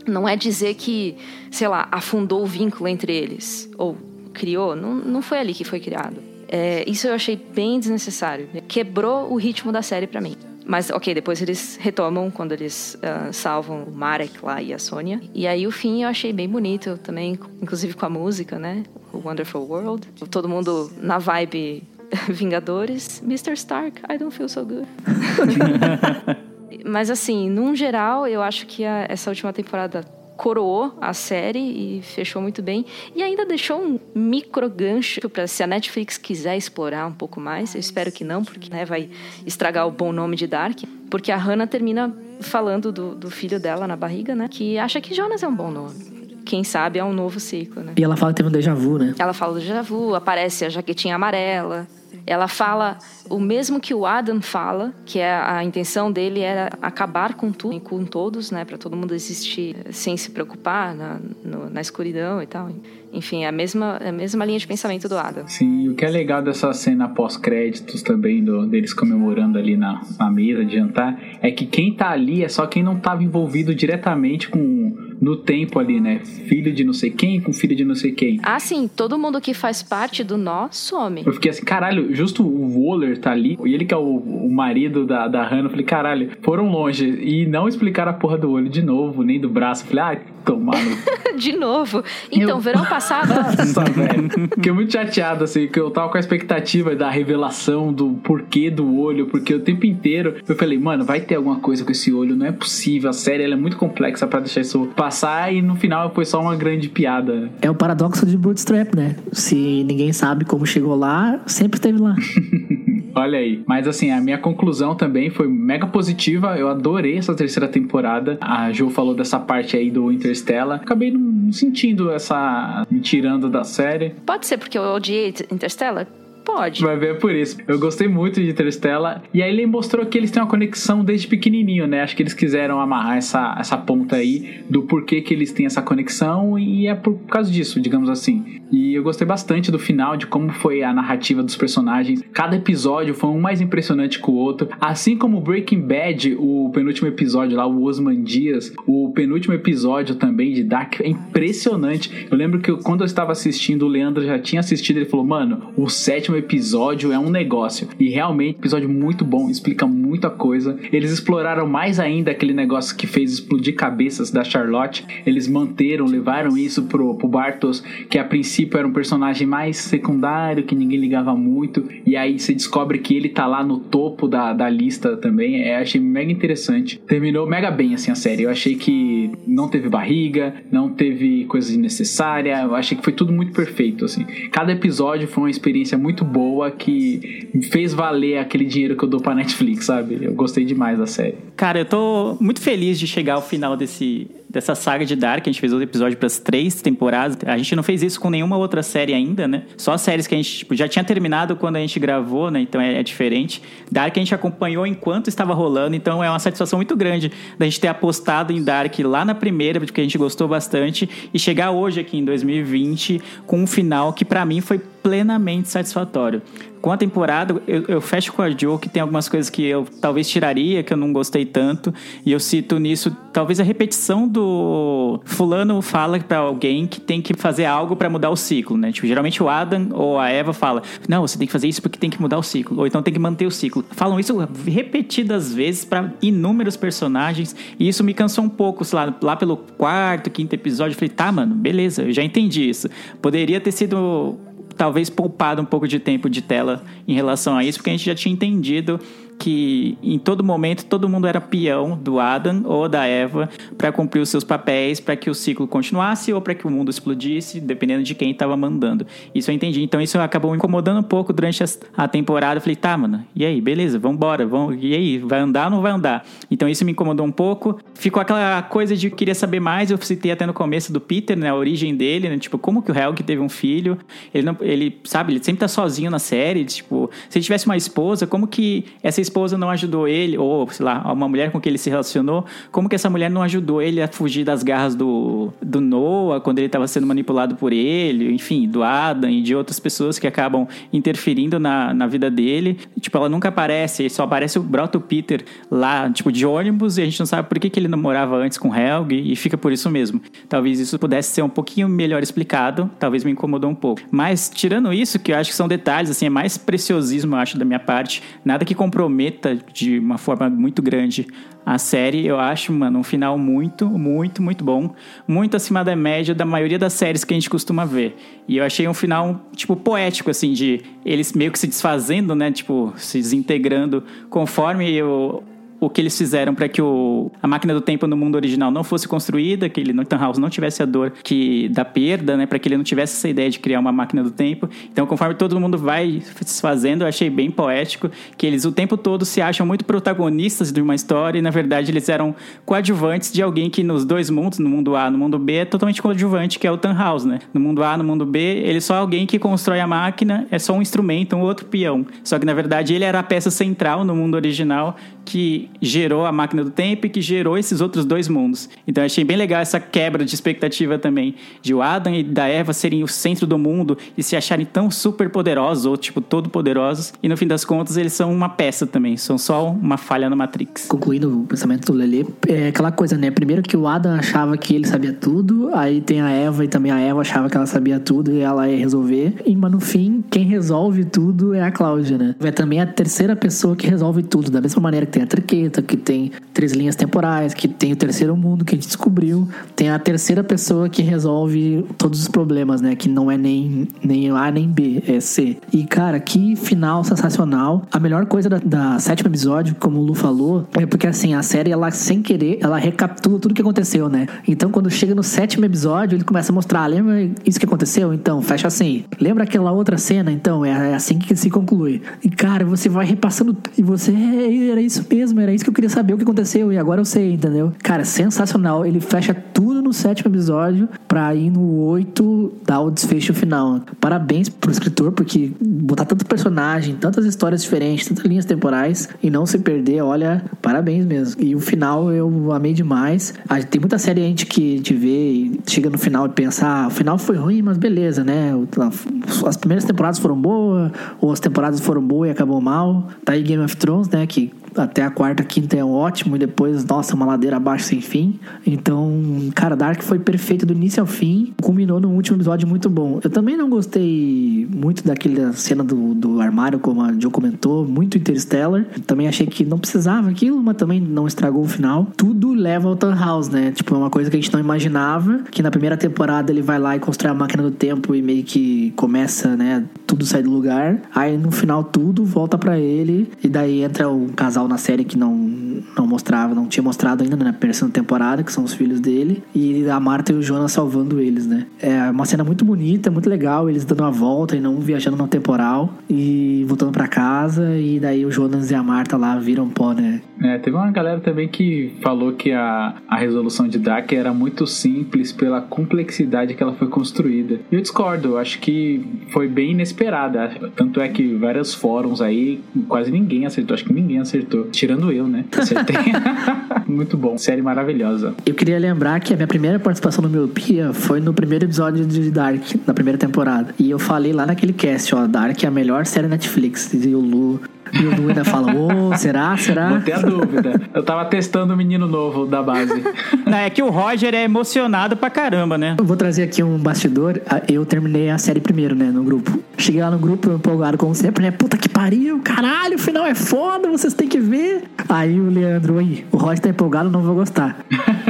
Não é dizer que, sei lá, afundou o vínculo entre eles, ou criou, não, não foi ali que foi criado. É, isso eu achei bem desnecessário. Quebrou o ritmo da série pra mim. Mas, ok, depois eles retomam quando eles ah, salvam o Marek lá e a Sônia. E aí o fim eu achei bem bonito também, inclusive com a música, né? O Wonderful World. Todo mundo na vibe [laughs] Vingadores. Mr. Stark, I don't feel so good. [laughs] Mas assim, num geral, eu acho que a- essa última temporada coroou a série e fechou muito bem. E ainda deixou um micro gancho para se a Netflix quiser explorar um pouco mais. Eu espero que não, porque né, vai estragar o bom nome de Dark. Porque a Hannah termina falando do, do filho dela na barriga, né? Que acha que Jonas é um bom nome. Quem sabe é um novo ciclo, né? E ela fala que teve um déjà vu, né? Ela fala do déjà vu, aparece a jaquetinha amarela. Ela fala o mesmo que o Adam fala, que é a intenção dele era acabar com tudo, e com todos, né, para todo mundo existir sem se preocupar na, no- na escuridão e tal. Enfim, é a mesma é a mesma linha de pensamento do Adam. Sim, o que é legal dessa cena pós-créditos também, do- deles comemorando ali na, na mesa de jantar, é que quem tá ali é só quem não tava envolvido diretamente com no tempo ali, né? Filho de não sei quem com filho de não sei quem. Ah, sim, todo mundo que faz parte do nó some. Eu fiquei assim, caralho, justo o Waller tá ali, e ele que é o, o marido da, da Hannah, eu falei, caralho, foram longe e não explicaram a porra do olho de novo, nem do braço. Eu falei, ah, tomar no [laughs] de novo. Então, Eu- verão passado, [laughs] Nossa, velho. Fiquei muito chateado, assim, que eu tava com a expectativa da revelação do porquê do olho, porque o tempo inteiro eu falei, mano, vai ter alguma coisa com esse olho, não é possível. A série ela é muito complexa pra deixar isso passar e no final foi só uma grande piada. É o paradoxo de Bootstrap, né? Se ninguém sabe como chegou lá, sempre esteve lá. [laughs] Olha aí. Mas assim, a minha conclusão também foi mega positiva. Eu adorei essa terceira temporada. A Jo falou dessa parte aí do Interstellar. Acabei não sentindo essa. me tirando da série. pode ser porque eu odiei Interstellar? Pode. Vai ver por isso. Eu gostei muito de Interstellar. E aí ele mostrou que eles têm uma conexão desde pequenininho, né? Acho que eles quiseram amarrar essa, essa ponta aí do porquê que eles têm essa conexão. E é por causa disso, digamos assim. E eu gostei bastante do final, de como foi a narrativa dos personagens. Cada episódio foi um mais impressionante que o outro. Assim como Breaking Bad, o penúltimo episódio lá, o Osman Dias, o penúltimo episódio também de Dark é impressionante. Eu lembro que quando eu estava assistindo, o Leandro já tinha assistido, ele falou: Mano, o sétimo episódio é um negócio. E realmente, episódio muito bom, explica muita coisa. Eles exploraram mais ainda aquele negócio que fez explodir cabeças da Charlotte. Eles manteram, levaram isso pro, pro Bartos, que a princípio era um personagem mais secundário, que ninguém ligava muito. E aí você descobre que ele tá lá no topo da, da lista também. É, achei mega interessante. Terminou mega bem assim a série. Eu achei que não teve barriga, não teve coisa desnecessária. Eu achei que foi tudo muito perfeito assim. Cada episódio foi uma experiência muito boa que fez valer aquele dinheiro que eu dou pra Netflix, sabe? Eu gostei demais da série. Cara, eu tô muito feliz de chegar ao final desse, dessa saga de Dark. A gente fez outro episódio para as três temporadas. A gente não fez isso com nenhuma outra série ainda, né? Só séries que a gente tipo, já tinha terminado quando a gente gravou, né? Então é, é diferente. Dark a gente acompanhou enquanto estava rolando, então é uma satisfação muito grande da gente ter apostado em Dark lá na primeira, porque a gente gostou bastante, e chegar hoje aqui em 2020 com um final que para mim foi plenamente satisfatório. Com a temporada, eu, eu fecho com a Joe que tem algumas coisas que eu talvez tiraria, que eu não gostei tanto. E eu cito nisso, talvez a repetição do fulano fala pra alguém que tem que fazer algo pra mudar o ciclo, né? Tipo, geralmente o Adam ou a Eva fala: "Não, você tem que fazer isso porque tem que mudar o ciclo", ou então tem que manter o ciclo. Falam isso repetidas vezes pra inúmeros personagens, e isso me cansou um pouco, sei lá, lá pelo quarto, quinto episódio, eu falei: "Tá, mano, beleza, eu já entendi isso". Poderia ter sido talvez poupado um pouco de tempo de tela em relação a isso, porque a gente já tinha entendido que em todo momento todo mundo era peão do Adam ou da Eva para cumprir os seus papéis, para que o ciclo continuasse ou para que o mundo explodisse, dependendo de quem estava mandando. Isso eu entendi. Então isso acabou me incomodando um pouco durante a temporada. Eu falei, tá, mano, e aí, beleza, vambora, vamos, e aí, vai andar ou não vai andar? Então isso me incomodou um pouco. Ficou aquela coisa de queria saber mais, eu citei até no começo do Peter, né, a origem dele, né, tipo, como que o Helg teve um filho? Ele não, ele, sabe, ele sempre tá sozinho na série, tipo, se ele tivesse uma esposa, como que essa esposa não ajudou ele, ou, sei lá, uma mulher com quem ele se relacionou, como que essa mulher não ajudou ele a fugir das garras do, do Noah, quando ele estava sendo manipulado por ele, enfim, do Adam e de outras pessoas que acabam interferindo na, na vida dele. Tipo, ela nunca aparece, só aparece o brota o Peter lá, tipo, de ônibus, e a gente não sabe por que, que ele namorava antes com Helg, e fica por isso mesmo. Talvez isso pudesse ser um pouquinho melhor explicado, talvez me incomodou um pouco. Mas, tirando isso, que eu acho que são detalhes, assim, é mais preciosismo, eu acho, da minha parte, nada que comprometa comprometa de uma forma muito grande a série, eu acho, mano, um final muito, muito, muito bom. Muito acima da média da maioria das séries que a gente costuma ver. E eu achei um final, tipo, poético, assim, de eles meio que se desfazendo, né? Tipo, se desintegrando conforme eu, o que eles fizeram para que o, a máquina do tempo no mundo original não fosse construída, que ele, Nathan House não tivesse a dor que da perda, né, para que ele não tivesse essa ideia de criar uma máquina do tempo. Então, conforme todo mundo vai se fazendo, eu achei bem poético que eles o tempo todo se acham muito protagonistas de uma história e na verdade eles eram coadjuvantes de alguém que nos dois mundos, no mundo A, no mundo B, é totalmente coadjuvante, que é o Tan House, né? No mundo A, no mundo B, ele é só alguém que constrói a máquina, é só um instrumento, um outro peão. Só que na verdade ele era a peça central no mundo original que gerou a máquina do tempo e que gerou esses outros dois mundos. Então achei bem legal essa quebra de expectativa também, de o Adam e da Eva serem o centro do mundo e se acharem tão super poderosos, ou tipo, todo poderosos, e no fim das contas eles são uma peça também, são só uma falha na Matrix. Concluindo o pensamento do Lelê, é aquela coisa, né? Primeiro que o Adam achava que ele sabia tudo, aí tem a Eva e também a Eva achava que ela sabia tudo e ela ia resolver, e, mas no fim, quem resolve tudo é a Cláudia, né? É também a terceira pessoa que resolve tudo, da mesma maneira tem a Triqueta, que tem três linhas temporais, que tem o terceiro mundo que a gente descobriu, tem a terceira pessoa que resolve todos os problemas, né? Que não é nem, nem A nem B, é C. E, cara, que final sensacional. A melhor coisa da, da sétimo episódio, como o Lu falou, é porque, assim, a série, ela, sem querer, ela recapitula tudo que aconteceu, né? Então, quando chega no sétimo episódio, ele começa a mostrar, lembra isso que aconteceu? Então, fecha assim. Lembra aquela outra cena? Então, é, é assim que se conclui. E, cara, você vai repassando e você, é, era isso mesmo, era isso que eu queria saber o que aconteceu e agora eu sei, entendeu? Cara, sensacional. Ele fecha tudo no sétimo episódio pra ir no oito dar o desfecho final. Parabéns pro escritor, porque botar tanto personagem, tantas histórias diferentes, tantas linhas temporais e não se perder, olha, parabéns mesmo. E o final eu amei demais. Tem muita série a gente que a gente vê e chega no final e pensa, ah, o final foi ruim, mas beleza, né? As primeiras temporadas foram boas, ou as temporadas foram boas e acabou mal. Tá aí Game of Thrones, né? Que até a quarta, quinta é ótimo e depois, nossa, uma ladeira abaixo sem fim. Então, cara, Dark foi perfeito do início ao fim, culminou num último episódio muito bom. Eu também não gostei muito daquela cena do, do armário, como a Joe comentou, muito Interstellar. Também achei que não precisava aquilo, mas também não estragou o final. Tudo leva ao Tan House, né? Tipo, é uma coisa que a gente não imaginava, que na primeira temporada ele vai lá e constrói a máquina do tempo e meio que começa, né, tudo sai do lugar. Aí no final tudo volta para ele e daí entra um casal na série que não não mostrava, não tinha mostrado ainda né, na primeira temporada, que são os filhos dele, e a Marta e o Jonas salvando eles, né? É uma cena muito bonita, muito legal, eles dando uma volta e não viajando no temporal e voltando para casa, e daí o Jonas e a Marta lá viram pó, né? É, teve uma galera também que falou que a, a resolução de Dark era muito simples pela complexidade que ela foi construída. Eu discordo, acho que foi bem inesperada. Tanto é que vários fóruns aí, quase ninguém acertou, acho que ninguém acertou. Tirando eu, né? [laughs] Muito bom, série maravilhosa. Eu queria lembrar que a minha primeira participação no Miopia foi no primeiro episódio de Dark, na primeira temporada. E eu falei lá naquele cast, ó, Dark é a melhor série Netflix. E o Lu e o ainda fala, ô, será? Será? Não tem a dúvida. Eu tava testando o menino novo da base. Não, é que o Roger é emocionado pra caramba, né? Eu vou trazer aqui um bastidor. Eu terminei a série primeiro, né, no grupo. Cheguei lá no grupo, empolgado como sempre, né? Puta que pariu, caralho, o final é foda, vocês têm que ver. Aí o Leandro, aí, o Roger tá empolgado, não vou gostar.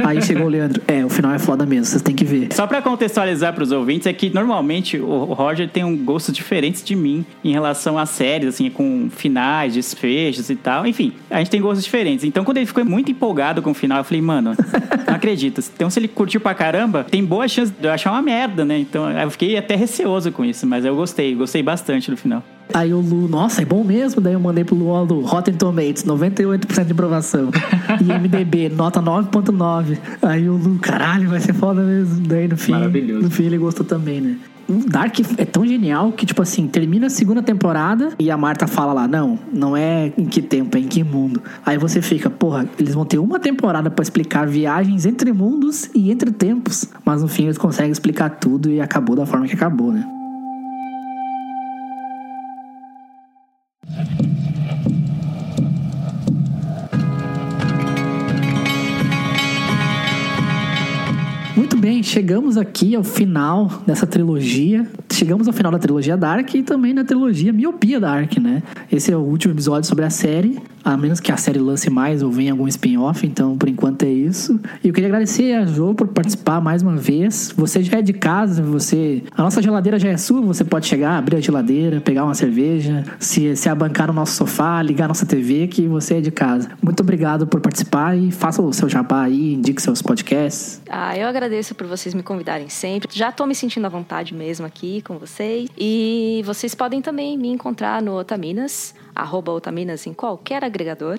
Aí chegou o Leandro, é, o final é foda mesmo, vocês têm que ver. Só pra contextualizar pros ouvintes, é que normalmente o Roger tem um gosto diferente de mim em relação a séries, assim, com finais desfechos e tal. Enfim, a gente tem gostos diferentes. Então, quando ele ficou muito empolgado com o final, eu falei, mano, não acredito. Então, se ele curtiu pra caramba, tem boa chance de eu achar uma merda, né? Então, eu fiquei até receoso com isso, mas eu gostei, gostei bastante do final. Aí o Lu, nossa, é bom mesmo? Daí eu mandei pro Lu, ó, Lu, Rotten Tomatoes, 98% de aprovação. E MDB, nota 9.9. Aí o Lu, caralho, vai ser foda mesmo. Daí no fim, Maravilhoso. no fim ele gostou também, né? O Dark é tão genial que, tipo assim, termina a segunda temporada e a Marta fala lá, não, não é em que tempo, é em que mundo. Aí você fica, porra, eles vão ter uma temporada pra explicar viagens entre mundos e entre tempos. Mas no fim eles conseguem explicar tudo e acabou da forma que acabou, né? Bem, chegamos aqui ao final dessa trilogia. chegamos ao final da trilogia Dark e também na trilogia Miopia Dark, né? Esse é o último episódio sobre a série, a menos que a série lance mais ou venha algum spin-off, então por enquanto é isso. E eu queria agradecer a Jo por participar mais uma vez. Você já é de casa, você. A nossa geladeira já é sua, você pode chegar, abrir a geladeira, pegar uma cerveja, se, se abancar no nosso sofá, ligar nossa TV, que você é de casa. Muito obrigado por participar e faça o seu jabá aí, indique seus podcasts. Ah, eu agradeço por vocês me convidarem sempre. Já tô me sentindo à vontade mesmo aqui com vocês. E vocês podem também me encontrar no Otaminas, arroba Otaminas em qualquer agregador.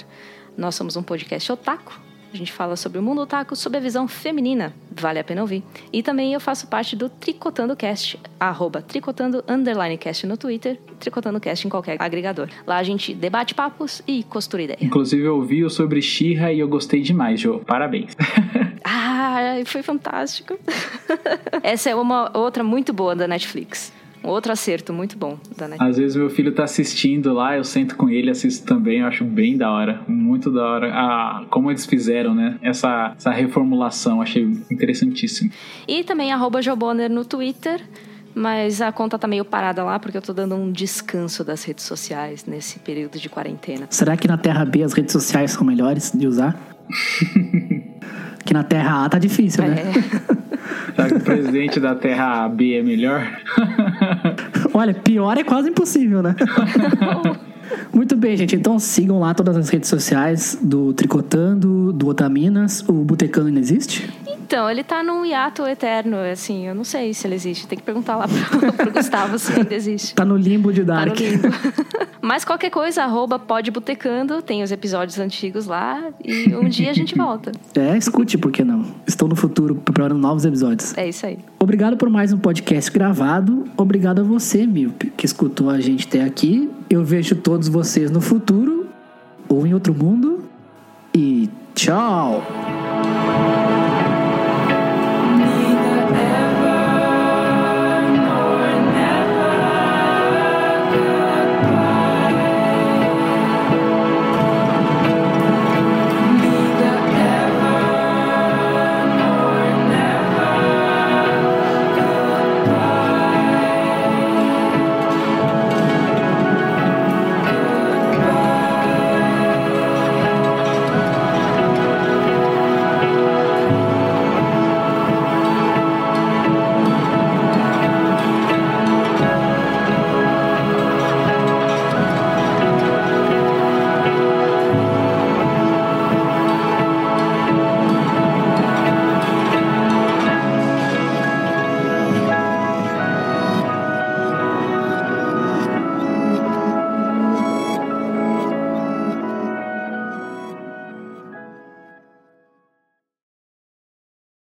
Nós somos um podcast otaku. A gente fala sobre o mundo otaku sob a visão feminina. Vale a pena ouvir. E também eu faço parte do Tricotando Cast, arroba tricotando underline cast no Twitter, tricotando cast em qualquer agregador. Lá a gente debate papos e costura ideia. Inclusive, eu ouvi o sobre Xirra e eu gostei demais, Jô. Parabéns. [laughs] Ah, foi fantástico. [laughs] Essa é uma outra muito boa da Netflix. Outro acerto muito bom da Netflix. Às vezes meu filho tá assistindo lá, eu sento com ele, assisto também, eu acho bem da hora. Muito da hora. Ah, como eles fizeram, né? Essa, essa reformulação, achei interessantíssimo. E também arroba Joboner no Twitter. Mas a conta tá meio parada lá porque eu tô dando um descanso das redes sociais nesse período de quarentena. Será que na Terra B as redes sociais são melhores de usar? [laughs] que na Terra A tá difícil, né? É. Será que o presidente da Terra B é melhor? [laughs] Olha, pior é quase impossível, né? [laughs] Muito bem, gente. Então sigam lá todas as redes sociais do Tricotando, do Otaminas. O Botecano ainda existe? Então, ele tá num hiato eterno, assim, eu não sei se ele existe. Tem que perguntar lá pro, [laughs] pro Gustavo se ainda existe. Tá no limbo de Tá Dark. limbo. [laughs] Mas qualquer coisa, arroba podbotecando, tem os episódios antigos lá e um dia a gente volta. [laughs] É, escute, por que não? Estou no futuro preparando novos episódios. É isso aí. Obrigado por mais um podcast gravado. Obrigado a você, Milp, que escutou a gente até aqui. Eu vejo todos vocês no futuro ou em outro mundo. E tchau!